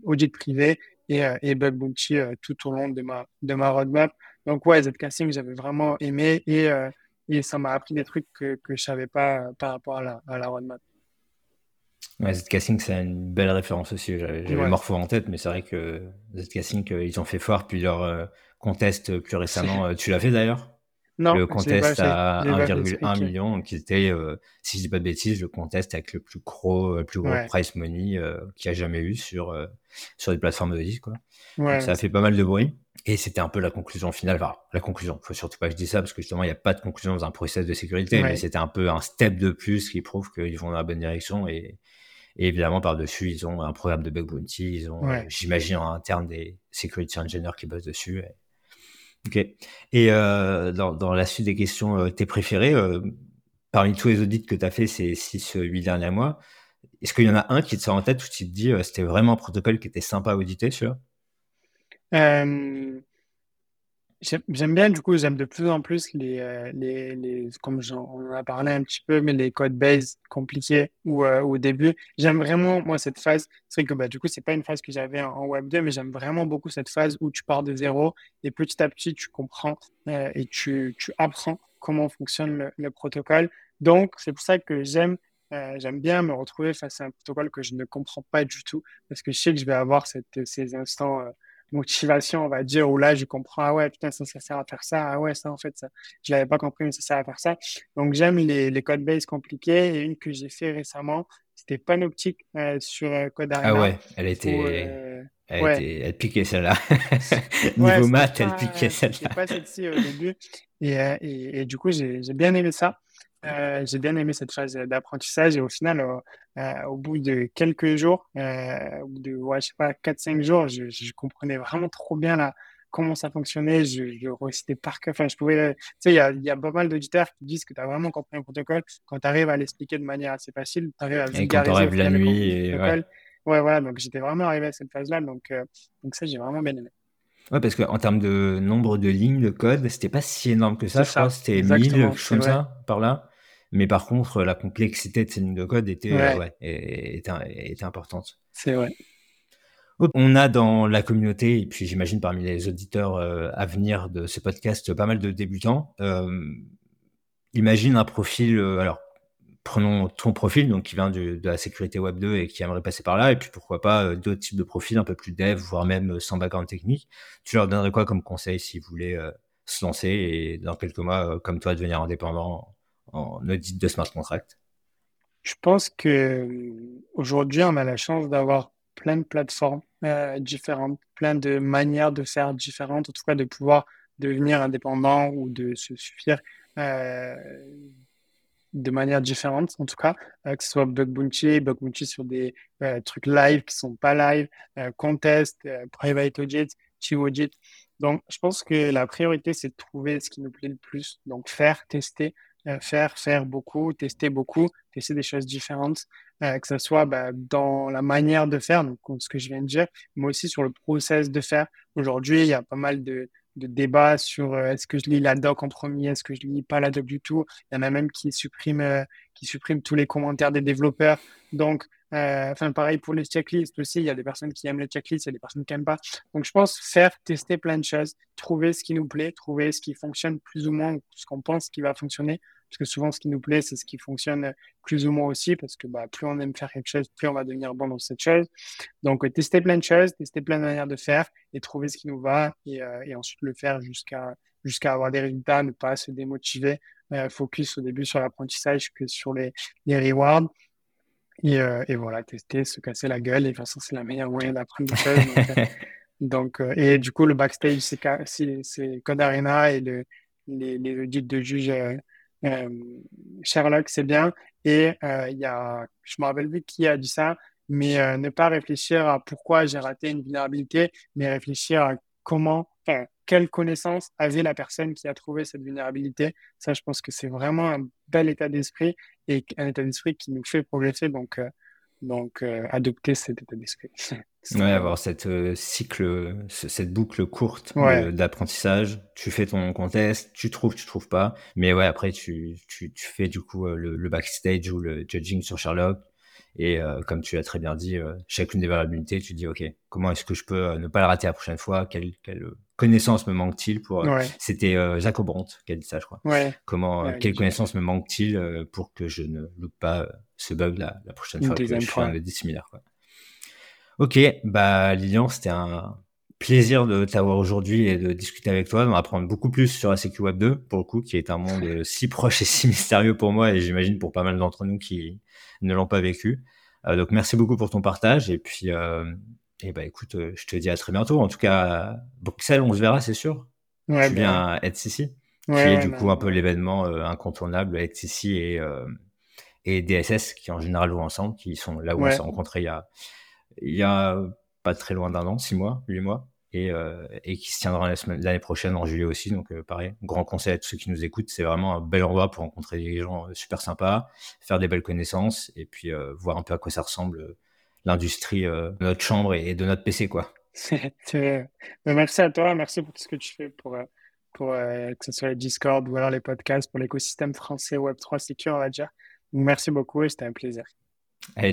audit privé et, et Bug Bounty tout au long de ma, de ma roadmap. Donc ouais, Zcasting, j'avais vraiment aimé et, et ça m'a appris des trucs que, que je savais pas par rapport à la, à la roadmap. Ouais, Zcasting, c'est une belle référence aussi. J'avais Morpho en tête, mais c'est vrai que Zcasting, ils ont fait fort, puis leur contest plus récemment. tu l'as fait d'ailleurs? Non, le contest à 1,1 million, qui était, euh, si je dis pas de bêtises, le contest avec le plus gros, le plus gros price money euh, qu'il y a jamais eu sur euh, sur des plateformes de disques. Quoi. Ouais. ça a fait pas mal de bruit. Et c'était un peu la conclusion finale. Enfin, la conclusion. Faut surtout pas que je dise ça parce que justement, il n'y a pas de conclusion dans un process de sécurité, mais c'était un peu un step de plus qui prouve qu'ils vont dans la bonne direction. Et, et évidemment, par-dessus, ils ont un programme de bug bounty. Ils ont, j'imagine, en interne des security engineers qui bossent dessus. Et, Ok. Et euh, dans, la suite des questions, euh, tes préférés, euh, parmi tous les audits que tu as fait ces 6-8 derniers mois, est-ce qu'il y en a un qui te sort en tête où tu te dis c'était vraiment un protocole qui était sympa à auditer, celui-là? J'aime bien, du coup, j'aime de plus en plus les, euh, les, les comme on en a parlé un petit peu, mais les codes base compliqués ou euh, au début. J'aime vraiment, moi, cette phase. C'est vrai que, bah, du coup, c'est pas une phase que j'avais en, Web 2, mais j'aime vraiment beaucoup cette phase où tu pars de zéro et petit à petit, tu comprends euh, et tu, tu apprends comment fonctionne le, le protocole. Donc, c'est pour ça que j'aime j'aime bien me retrouver face à un protocole que je ne comprends pas du tout parce que je sais que je vais avoir cette, ces instants motivation, on va dire, où là, je comprends, ah ouais, putain, ça, ça sert à faire ça, ah ouais, ça, en fait, ça, je l'avais pas compris, mais ça sert à faire ça. Donc, j'aime les, les codes base compliqués. Et une que j'ai fait récemment, c'était Panoptic euh, sur euh, Code Ah ouais, elle était, euh, elle, était, elle piquait celle-là. Niveau maths, elle piquait celle-là. pas celle-ci au début. Et, et, et, du coup, j'ai bien aimé ça. Euh, j'ai bien aimé cette phase d'apprentissage et au final, euh, au bout de quelques jours, euh, au bout de, ouais, je sais pas, 4-5 jours, je, je, comprenais vraiment trop bien là, comment ça fonctionnait. Je, je récitais par cœur. Enfin, je pouvais, tu sais, il y a, y a pas mal d'auditeurs qui disent que tu as vraiment compris un protocole. Quand tu arrives à l'expliquer de manière assez facile, tu arrives à vulgariser. Et quand la nuit. Et ouais. ouais. voilà. Donc, j'étais vraiment arrivé à cette phase-là. Donc, donc ça, j'ai vraiment bien aimé. Ouais, parce qu'en termes de nombre de lignes de code, c'était pas si énorme que ça, je crois. C'était 1000, comme ça, par là. Mais par contre, la complexité de ces lignes de code était, ouais. était, importante. C'est vrai. On a dans la communauté, et puis j'imagine parmi les auditeurs euh, à venir de ce podcast, pas mal de débutants. Euh, imagine un profil, euh, alors prenons ton profil, donc qui vient de la sécurité web 2 et qui aimerait passer par là, et puis pourquoi pas d'autres types de profils un peu plus dev, voire même sans background technique. Tu leur donnerais quoi comme conseil s'ils voulaient se lancer et dans quelques mois, comme toi, devenir indépendant? En audit de smart contract Je pense que aujourd'hui, on a la chance d'avoir plein de plateformes euh, différentes, plein de manières de faire différentes, en tout cas de pouvoir devenir indépendant ou de se suffire euh, de manière différente, en tout cas, euh, que ce soit Bug Bounty, Bug Bounty sur des trucs live qui sont pas live, contest, private audit, chief audit. Donc, je pense que la priorité, c'est de trouver ce qui nous plaît le plus. Donc, faire, tester, euh, faire, faire beaucoup, tester beaucoup, tester des choses différentes, euh, que ce soit bah, dans la manière de faire, donc ce que je viens de dire, mais aussi sur le process de faire. Aujourd'hui, il y a pas mal de, débats sur euh, est-ce que je lis la doc en premier, est-ce que je lis pas la doc du tout. Il y en a même qui suppriment, qui suppriment tous les commentaires des développeurs. Donc, euh, enfin, pareil pour les checklists aussi, il y a des personnes qui aiment les checklists, il y a des personnes qui n'aiment pas. Donc, je pense faire, tester plein de choses, trouver ce qui nous plaît, trouver ce qui fonctionne plus ou moins, ce qu'on pense qui va fonctionner. Parce que souvent, ce qui nous plaît, c'est ce qui fonctionne plus ou moins aussi, parce que bah, plus on aime faire quelque chose, plus on va devenir bon dans cette chose. Donc, tester plein de choses, tester plein de manières de faire et trouver ce qui nous va et, euh, et ensuite le faire jusqu'à jusqu'à avoir des résultats, ne pas se démotiver, euh, focus au début sur l'apprentissage que sur les, les rewards. Et, euh, et, voilà, tester, se casser la gueule. Et de toute façon, c'est la meilleure moyen d'apprendre des choses. Donc, euh, et du coup, le backstage, c'est Code Arena et le, les, les audits de juge euh, euh Sherlock, c'est bien. Et il y a, je me rappelle plus qui a dit ça, mais ne pas réfléchir à pourquoi j'ai raté une vulnérabilité, mais réfléchir à comment, enfin, quelle connaissance avait la personne qui a trouvé cette vulnérabilité. Ça, je pense que c'est vraiment un bel état d'esprit et un état d'esprit qui nous fait progresser. Donc, euh, donc euh, adopter cet état d'esprit. ouais, avoir cette euh, cycle, cette boucle courte d'apprentissage. Tu fais ton contest, tu trouves, tu trouves pas. Mais ouais, après, tu, tu, tu fais du coup le, le, backstage ou le judging sur Sherlock. Et comme tu l'as très bien dit, chacune des vulnérabilités, tu dis, OK, comment est-ce que je peux ne pas la rater la prochaine fois? Quelle, quelle connaissance me manque-t-il pour... C'était Jacob Brandt qui a dit ça, je crois. Comment, quelle connaissance me manque-t-il pour que je ne loupe pas ce bug la, la prochaine fois que je fais un audit similaire quoi. Ok, bah Lilian, c'était un plaisir de t'avoir aujourd'hui et de discuter avec toi, d'en apprendre beaucoup plus sur la CQ Web 2, pour le coup, qui est un monde si proche et si mystérieux pour moi, et j'imagine pour pas mal d'entre nous qui ne l'ont pas vécu. Euh, donc merci beaucoup pour ton partage, et puis, euh, et bah écoute, euh, je te dis à très bientôt. En tout cas, Bruxelles, on se verra, c'est sûr. Ouais, tu viens à ETCC, qui est du coup un peu l'événement incontournable, ETCC et, et DSS, qui en général vont ensemble, qui sont là où on s'est rencontrés il y a, il y a pas très loin d'un an, six mois, huit mois et, euh, et qui se tiendra l'année prochaine en juillet aussi. Donc euh, pareil, grand conseil à tous ceux qui nous écoutent, c'est vraiment un bel endroit pour rencontrer des gens euh, super sympas, faire des belles connaissances et puis voir un peu à quoi ça ressemble l'industrie de notre chambre et de notre PC quoi. merci à toi, merci pour tout ce que tu fais pour, pour que ce soit les Discord ou alors les podcasts pour l'écosystème français Web3 Secure, on va dire. Merci beaucoup et c'était un plaisir. Allez,